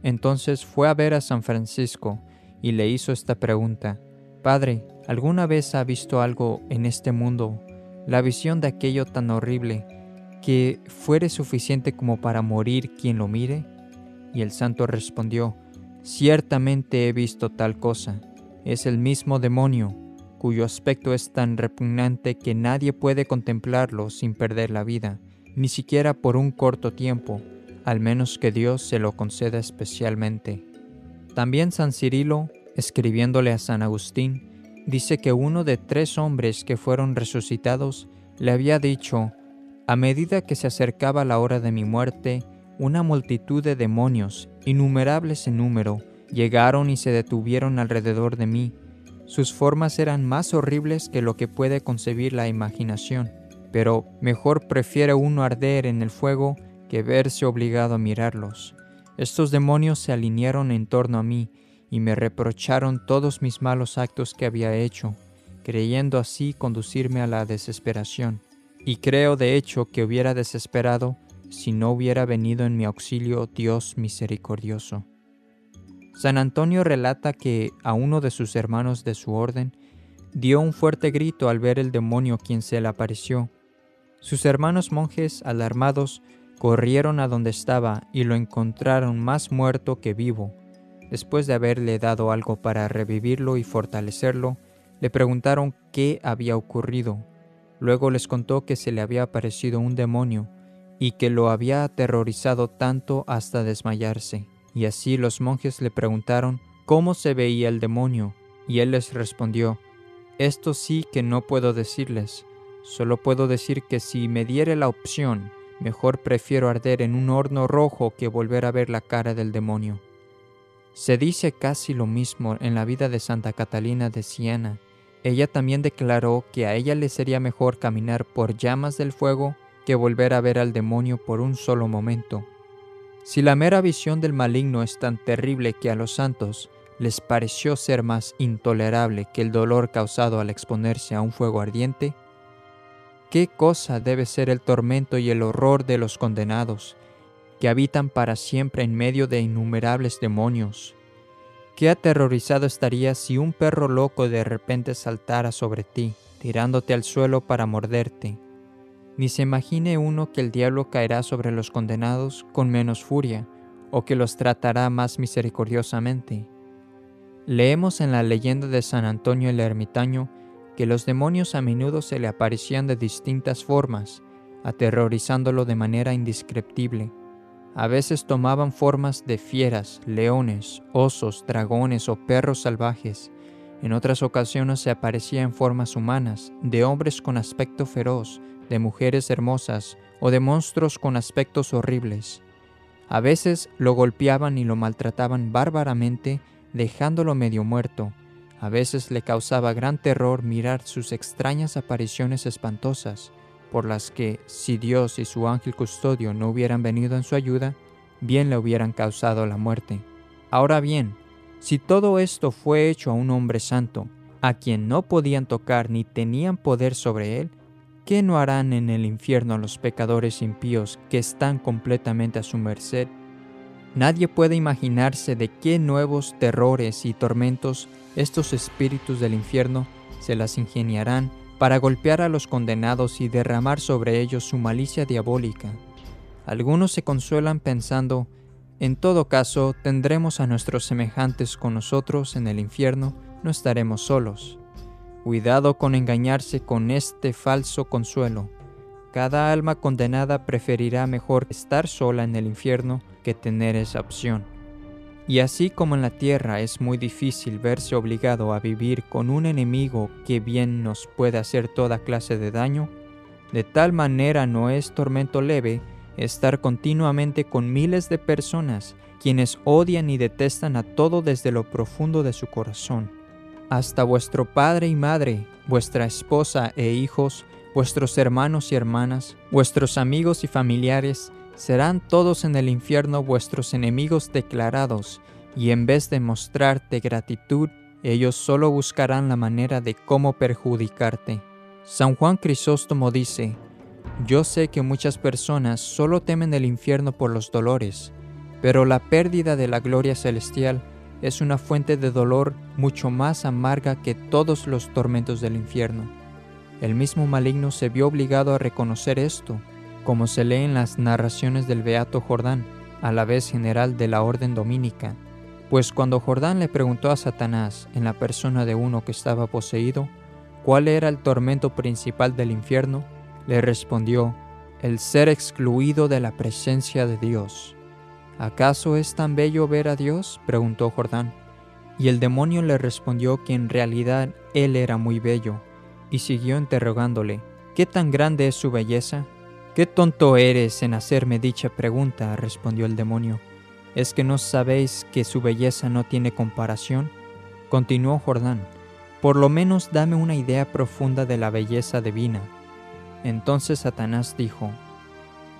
Entonces fue a ver a San Francisco y le hizo esta pregunta. Padre, ¿alguna vez ha visto algo en este mundo, la visión de aquello tan horrible, que fuere suficiente como para morir quien lo mire? Y el santo respondió, Ciertamente he visto tal cosa. Es el mismo demonio cuyo aspecto es tan repugnante que nadie puede contemplarlo sin perder la vida, ni siquiera por un corto tiempo, al menos que Dios se lo conceda especialmente. También San Cirilo, escribiéndole a San Agustín, dice que uno de tres hombres que fueron resucitados le había dicho, a medida que se acercaba la hora de mi muerte, una multitud de demonios, innumerables en número, llegaron y se detuvieron alrededor de mí, sus formas eran más horribles que lo que puede concebir la imaginación, pero mejor prefiere uno arder en el fuego que verse obligado a mirarlos. Estos demonios se alinearon en torno a mí y me reprocharon todos mis malos actos que había hecho, creyendo así conducirme a la desesperación. Y creo de hecho que hubiera desesperado si no hubiera venido en mi auxilio Dios misericordioso. San Antonio relata que a uno de sus hermanos de su orden dio un fuerte grito al ver el demonio quien se le apareció. Sus hermanos monjes, alarmados, corrieron a donde estaba y lo encontraron más muerto que vivo. Después de haberle dado algo para revivirlo y fortalecerlo, le preguntaron qué había ocurrido. Luego les contó que se le había aparecido un demonio y que lo había aterrorizado tanto hasta desmayarse. Y así los monjes le preguntaron cómo se veía el demonio, y él les respondió, Esto sí que no puedo decirles, solo puedo decir que si me diere la opción, mejor prefiero arder en un horno rojo que volver a ver la cara del demonio. Se dice casi lo mismo en la vida de Santa Catalina de Siena. Ella también declaró que a ella le sería mejor caminar por llamas del fuego que volver a ver al demonio por un solo momento. Si la mera visión del maligno es tan terrible que a los santos les pareció ser más intolerable que el dolor causado al exponerse a un fuego ardiente, ¿qué cosa debe ser el tormento y el horror de los condenados, que habitan para siempre en medio de innumerables demonios? ¿Qué aterrorizado estarías si un perro loco de repente saltara sobre ti, tirándote al suelo para morderte? ni se imagine uno que el diablo caerá sobre los condenados con menos furia, o que los tratará más misericordiosamente. Leemos en la leyenda de San Antonio el Ermitaño que los demonios a menudo se le aparecían de distintas formas, aterrorizándolo de manera indescriptible. A veces tomaban formas de fieras, leones, osos, dragones o perros salvajes. En otras ocasiones se aparecía en formas humanas, de hombres con aspecto feroz, de mujeres hermosas o de monstruos con aspectos horribles. A veces lo golpeaban y lo maltrataban bárbaramente, dejándolo medio muerto. A veces le causaba gran terror mirar sus extrañas apariciones espantosas, por las que, si Dios y su ángel custodio no hubieran venido en su ayuda, bien le hubieran causado la muerte. Ahora bien, si todo esto fue hecho a un hombre santo, a quien no podían tocar ni tenían poder sobre él, ¿qué no harán en el infierno los pecadores impíos que están completamente a su merced? Nadie puede imaginarse de qué nuevos terrores y tormentos estos espíritus del infierno se las ingeniarán para golpear a los condenados y derramar sobre ellos su malicia diabólica. Algunos se consuelan pensando, en todo caso tendremos a nuestros semejantes con nosotros en el infierno, no estaremos solos. Cuidado con engañarse con este falso consuelo. Cada alma condenada preferirá mejor estar sola en el infierno que tener esa opción. Y así como en la tierra es muy difícil verse obligado a vivir con un enemigo que bien nos puede hacer toda clase de daño, de tal manera no es tormento leve estar continuamente con miles de personas quienes odian y detestan a todo desde lo profundo de su corazón. Hasta vuestro padre y madre, vuestra esposa e hijos, vuestros hermanos y hermanas, vuestros amigos y familiares, serán todos en el infierno vuestros enemigos declarados, y en vez de mostrarte gratitud, ellos solo buscarán la manera de cómo perjudicarte. San Juan Crisóstomo dice, Yo sé que muchas personas solo temen el infierno por los dolores, pero la pérdida de la gloria celestial es una fuente de dolor mucho más amarga que todos los tormentos del infierno. El mismo maligno se vio obligado a reconocer esto, como se lee en las narraciones del Beato Jordán, a la vez general de la Orden Domínica, pues cuando Jordán le preguntó a Satanás, en la persona de uno que estaba poseído, cuál era el tormento principal del infierno, le respondió, el ser excluido de la presencia de Dios. ¿Acaso es tan bello ver a Dios? preguntó Jordán. Y el demonio le respondió que en realidad él era muy bello, y siguió interrogándole, ¿qué tan grande es su belleza? Qué tonto eres en hacerme dicha pregunta, respondió el demonio. ¿Es que no sabéis que su belleza no tiene comparación? Continuó Jordán, por lo menos dame una idea profunda de la belleza divina. Entonces Satanás dijo,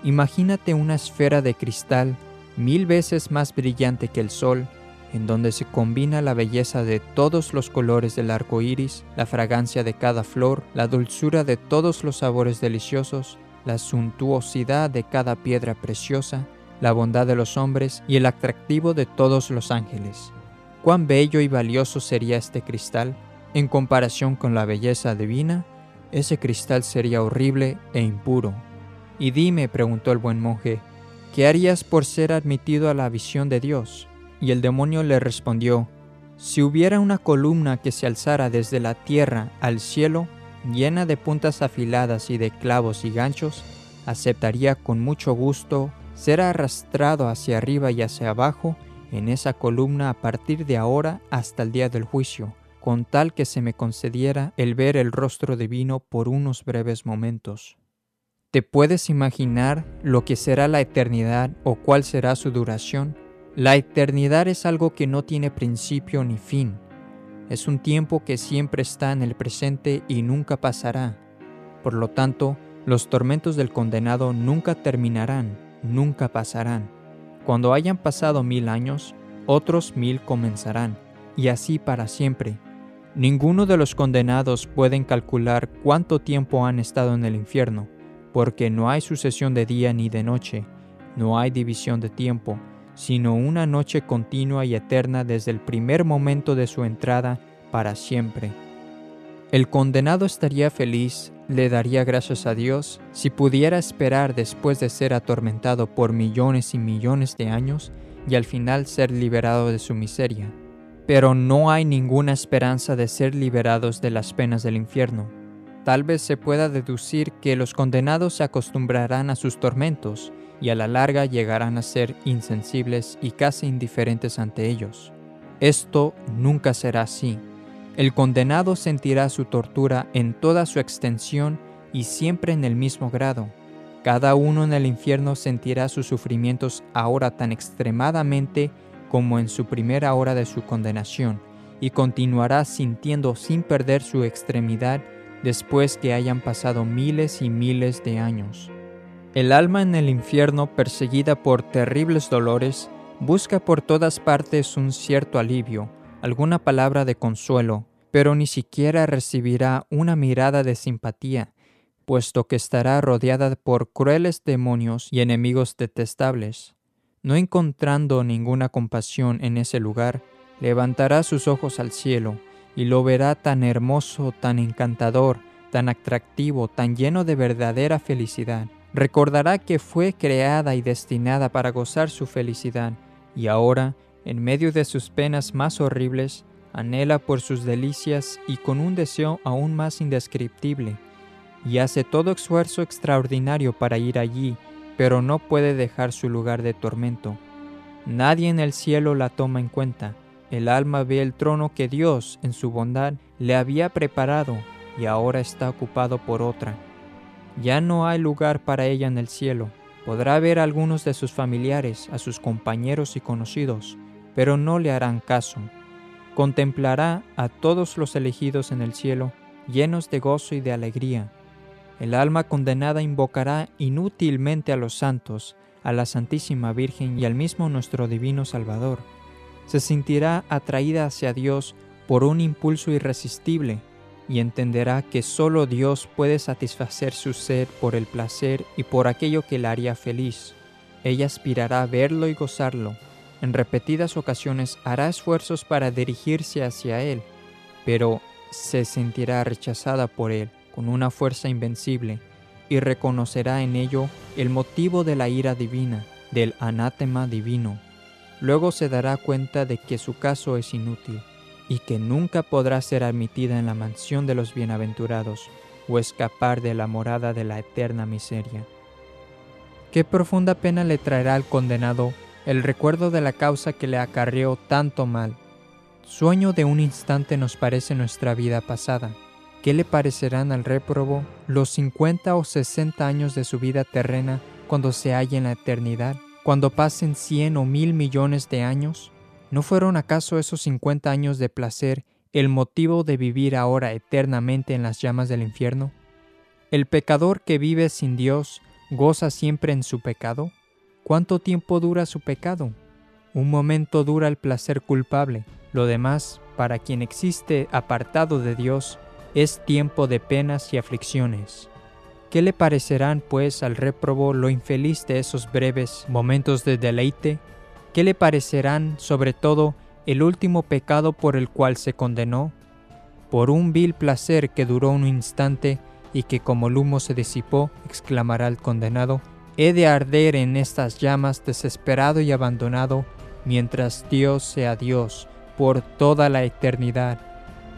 Imagínate una esfera de cristal mil veces más brillante que el sol, en donde se combina la belleza de todos los colores del arco iris, la fragancia de cada flor, la dulzura de todos los sabores deliciosos, la suntuosidad de cada piedra preciosa, la bondad de los hombres y el atractivo de todos los ángeles. Cuán bello y valioso sería este cristal en comparación con la belleza divina, ese cristal sería horrible e impuro. Y dime, preguntó el buen monje, ¿qué harías por ser admitido a la visión de Dios? Y el demonio le respondió, si hubiera una columna que se alzara desde la tierra al cielo, llena de puntas afiladas y de clavos y ganchos, aceptaría con mucho gusto ser arrastrado hacia arriba y hacia abajo en esa columna a partir de ahora hasta el día del juicio, con tal que se me concediera el ver el rostro divino por unos breves momentos. ¿Te puedes imaginar lo que será la eternidad o cuál será su duración? La eternidad es algo que no tiene principio ni fin. Es un tiempo que siempre está en el presente y nunca pasará. Por lo tanto, los tormentos del condenado nunca terminarán, nunca pasarán. Cuando hayan pasado mil años, otros mil comenzarán, y así para siempre. Ninguno de los condenados pueden calcular cuánto tiempo han estado en el infierno porque no hay sucesión de día ni de noche, no hay división de tiempo, sino una noche continua y eterna desde el primer momento de su entrada para siempre. El condenado estaría feliz le daría gracias a Dios si pudiera esperar después de ser atormentado por millones y millones de años y al final ser liberado de su miseria. Pero no hay ninguna esperanza de ser liberados de las penas del infierno. Tal vez se pueda deducir que los condenados se acostumbrarán a sus tormentos y a la larga llegarán a ser insensibles y casi indiferentes ante ellos. Esto nunca será así. El condenado sentirá su tortura en toda su extensión y siempre en el mismo grado. Cada uno en el infierno sentirá sus sufrimientos ahora tan extremadamente como en su primera hora de su condenación, y continuará sintiendo sin perder su extremidad después que hayan pasado miles y miles de años. El alma en el infierno, perseguida por terribles dolores, busca por todas partes un cierto alivio, alguna palabra de consuelo, pero ni siquiera recibirá una mirada de simpatía, puesto que estará rodeada por crueles demonios y enemigos detestables. No encontrando ninguna compasión en ese lugar, levantará sus ojos al cielo y lo verá tan hermoso, tan encantador, tan atractivo, tan lleno de verdadera felicidad. Recordará que fue creada y destinada para gozar su felicidad, y ahora, en medio de sus penas más horribles, anhela por sus delicias y con un deseo aún más indescriptible, y hace todo esfuerzo extraordinario para ir allí pero no puede dejar su lugar de tormento. Nadie en el cielo la toma en cuenta. El alma ve el trono que Dios, en su bondad, le había preparado y ahora está ocupado por otra. Ya no hay lugar para ella en el cielo. Podrá ver a algunos de sus familiares, a sus compañeros y conocidos, pero no le harán caso. Contemplará a todos los elegidos en el cielo, llenos de gozo y de alegría el alma condenada invocará inútilmente a los santos, a la Santísima Virgen y al mismo nuestro Divino Salvador. Se sentirá atraída hacia Dios por un impulso irresistible y entenderá que solo Dios puede satisfacer su sed por el placer y por aquello que la haría feliz. Ella aspirará a verlo y gozarlo. En repetidas ocasiones hará esfuerzos para dirigirse hacia Él, pero se sentirá rechazada por Él con una fuerza invencible y reconocerá en ello el motivo de la ira divina, del anátema divino. Luego se dará cuenta de que su caso es inútil y que nunca podrá ser admitida en la mansión de los bienaventurados o escapar de la morada de la eterna miseria. Qué profunda pena le traerá al condenado el recuerdo de la causa que le acarreó tanto mal. Sueño de un instante nos parece nuestra vida pasada, ¿Qué le parecerán al réprobo los 50 o 60 años de su vida terrena cuando se halle en la eternidad? Cuando pasen 100 o mil millones de años? ¿No fueron acaso esos 50 años de placer el motivo de vivir ahora eternamente en las llamas del infierno? ¿El pecador que vive sin Dios goza siempre en su pecado? ¿Cuánto tiempo dura su pecado? Un momento dura el placer culpable, lo demás, para quien existe apartado de Dios, es tiempo de penas y aflicciones. ¿Qué le parecerán, pues, al réprobo lo infeliz de esos breves momentos de deleite? ¿Qué le parecerán, sobre todo, el último pecado por el cual se condenó? Por un vil placer que duró un instante y que como el humo se disipó, exclamará el condenado, he de arder en estas llamas desesperado y abandonado, mientras Dios sea Dios, por toda la eternidad.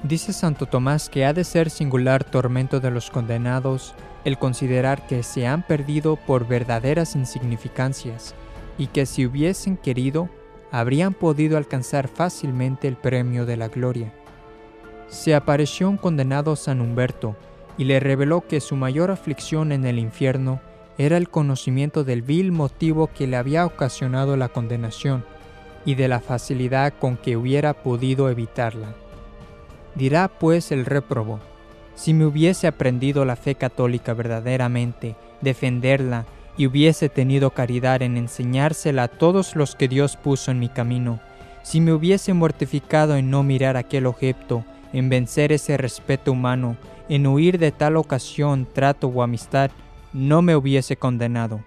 Dice Santo Tomás que ha de ser singular tormento de los condenados el considerar que se han perdido por verdaderas insignificancias y que si hubiesen querido habrían podido alcanzar fácilmente el premio de la gloria. Se apareció un condenado San Humberto y le reveló que su mayor aflicción en el infierno era el conocimiento del vil motivo que le había ocasionado la condenación y de la facilidad con que hubiera podido evitarla. Dirá pues el réprobo, si me hubiese aprendido la fe católica verdaderamente, defenderla, y hubiese tenido caridad en enseñársela a todos los que Dios puso en mi camino, si me hubiese mortificado en no mirar aquel objeto, en vencer ese respeto humano, en huir de tal ocasión, trato o amistad, no me hubiese condenado.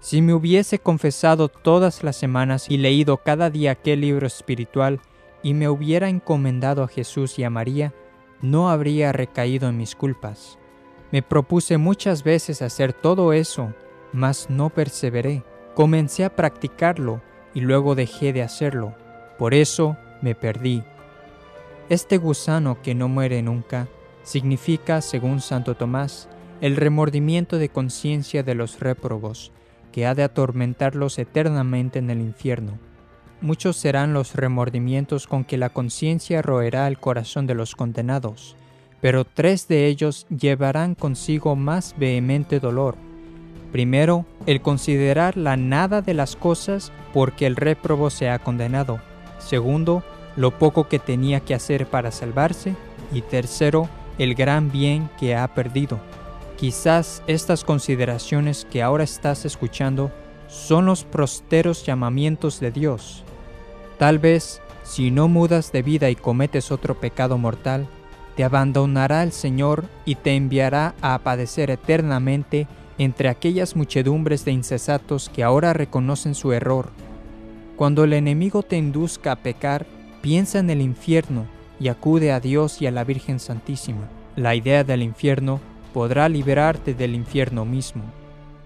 Si me hubiese confesado todas las semanas y leído cada día aquel libro espiritual, y me hubiera encomendado a Jesús y a María, no habría recaído en mis culpas. Me propuse muchas veces hacer todo eso, mas no perseveré. Comencé a practicarlo y luego dejé de hacerlo. Por eso me perdí. Este gusano que no muere nunca significa, según Santo Tomás, el remordimiento de conciencia de los réprobos, que ha de atormentarlos eternamente en el infierno. Muchos serán los remordimientos con que la conciencia roerá el corazón de los condenados, pero tres de ellos llevarán consigo más vehemente dolor. Primero, el considerar la nada de las cosas porque el réprobo se ha condenado. Segundo, lo poco que tenía que hacer para salvarse. Y tercero, el gran bien que ha perdido. Quizás estas consideraciones que ahora estás escuchando son los prosteros llamamientos de Dios. Tal vez, si no mudas de vida y cometes otro pecado mortal, te abandonará el Señor y te enviará a padecer eternamente entre aquellas muchedumbres de incesatos que ahora reconocen su error. Cuando el enemigo te induzca a pecar, piensa en el infierno y acude a Dios y a la Virgen Santísima. La idea del infierno podrá liberarte del infierno mismo.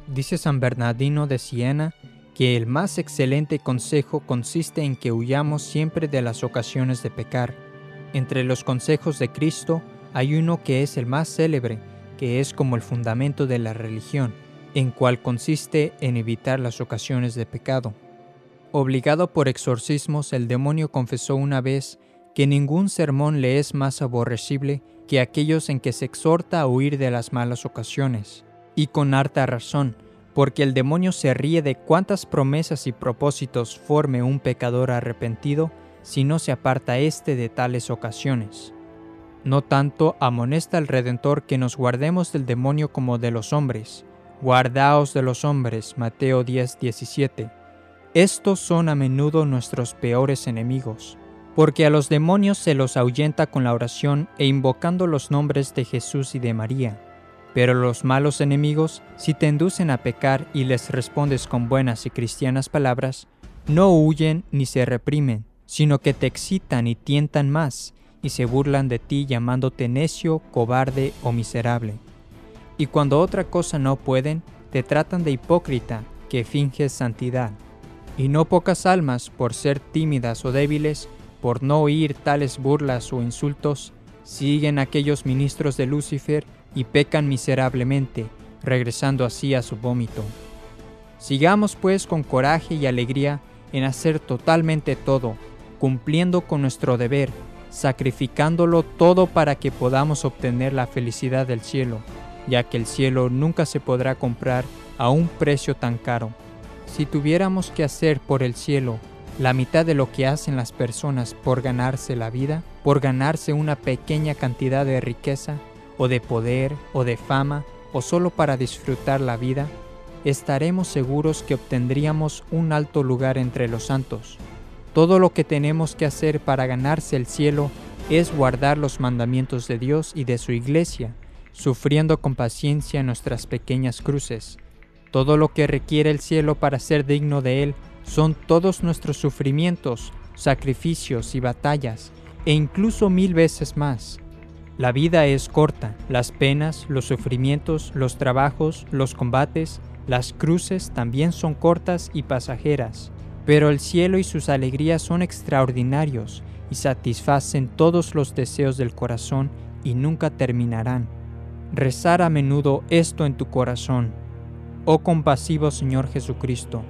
Dice San Bernardino de Siena que el más excelente consejo consiste en que huyamos siempre de las ocasiones de pecar. Entre los consejos de Cristo hay uno que es el más célebre, que es como el fundamento de la religión, en cual consiste en evitar las ocasiones de pecado. Obligado por exorcismos, el demonio confesó una vez que ningún sermón le es más aborrecible que aquellos en que se exhorta a huir de las malas ocasiones, y con harta razón, porque el demonio se ríe de cuántas promesas y propósitos forme un pecador arrepentido si no se aparta éste de tales ocasiones. No tanto amonesta el Redentor que nos guardemos del demonio como de los hombres. Guardaos de los hombres, Mateo 10, 17. Estos son a menudo nuestros peores enemigos porque a los demonios se los ahuyenta con la oración e invocando los nombres de Jesús y de María. Pero los malos enemigos, si te inducen a pecar y les respondes con buenas y cristianas palabras, no huyen ni se reprimen, sino que te excitan y tientan más, y se burlan de ti llamándote necio, cobarde o miserable. Y cuando otra cosa no pueden, te tratan de hipócrita, que finges santidad. Y no pocas almas, por ser tímidas o débiles, por no oír tales burlas o insultos, siguen aquellos ministros de Lucifer y pecan miserablemente, regresando así a su vómito. Sigamos pues con coraje y alegría en hacer totalmente todo, cumpliendo con nuestro deber, sacrificándolo todo para que podamos obtener la felicidad del cielo, ya que el cielo nunca se podrá comprar a un precio tan caro. Si tuviéramos que hacer por el cielo la mitad de lo que hacen las personas por ganarse la vida, por ganarse una pequeña cantidad de riqueza, o de poder, o de fama, o solo para disfrutar la vida, estaremos seguros que obtendríamos un alto lugar entre los santos. Todo lo que tenemos que hacer para ganarse el cielo es guardar los mandamientos de Dios y de su iglesia, sufriendo con paciencia nuestras pequeñas cruces. Todo lo que requiere el cielo para ser digno de él son todos nuestros sufrimientos, sacrificios y batallas, e incluso mil veces más. La vida es corta, las penas, los sufrimientos, los trabajos, los combates, las cruces también son cortas y pasajeras, pero el cielo y sus alegrías son extraordinarios y satisfacen todos los deseos del corazón y nunca terminarán. Rezar a menudo esto en tu corazón. Oh compasivo Señor Jesucristo,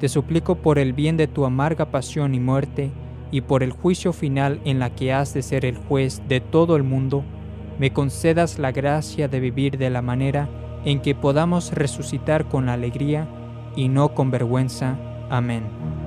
te suplico por el bien de tu amarga pasión y muerte, y por el juicio final en la que has de ser el juez de todo el mundo, me concedas la gracia de vivir de la manera en que podamos resucitar con alegría y no con vergüenza. Amén.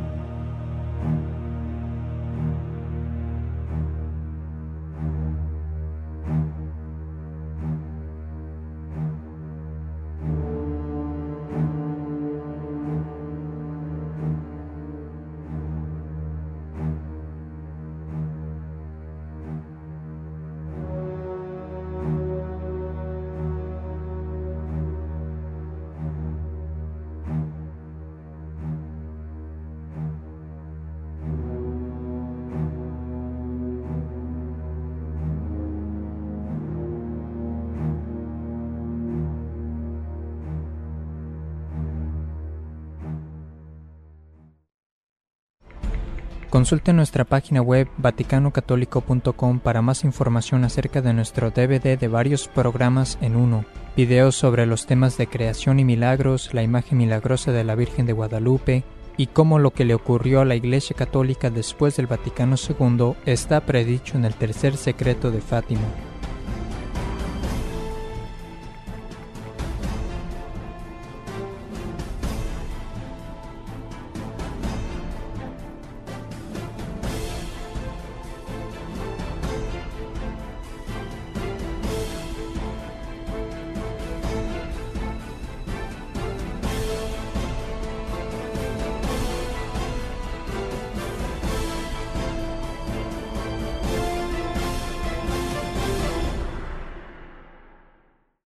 Consulte nuestra página web vaticanocatólico.com para más información acerca de nuestro DVD de varios programas en uno, videos sobre los temas de creación y milagros, la imagen milagrosa de la Virgen de Guadalupe y cómo lo que le ocurrió a la Iglesia Católica después del Vaticano II está predicho en el tercer secreto de Fátima.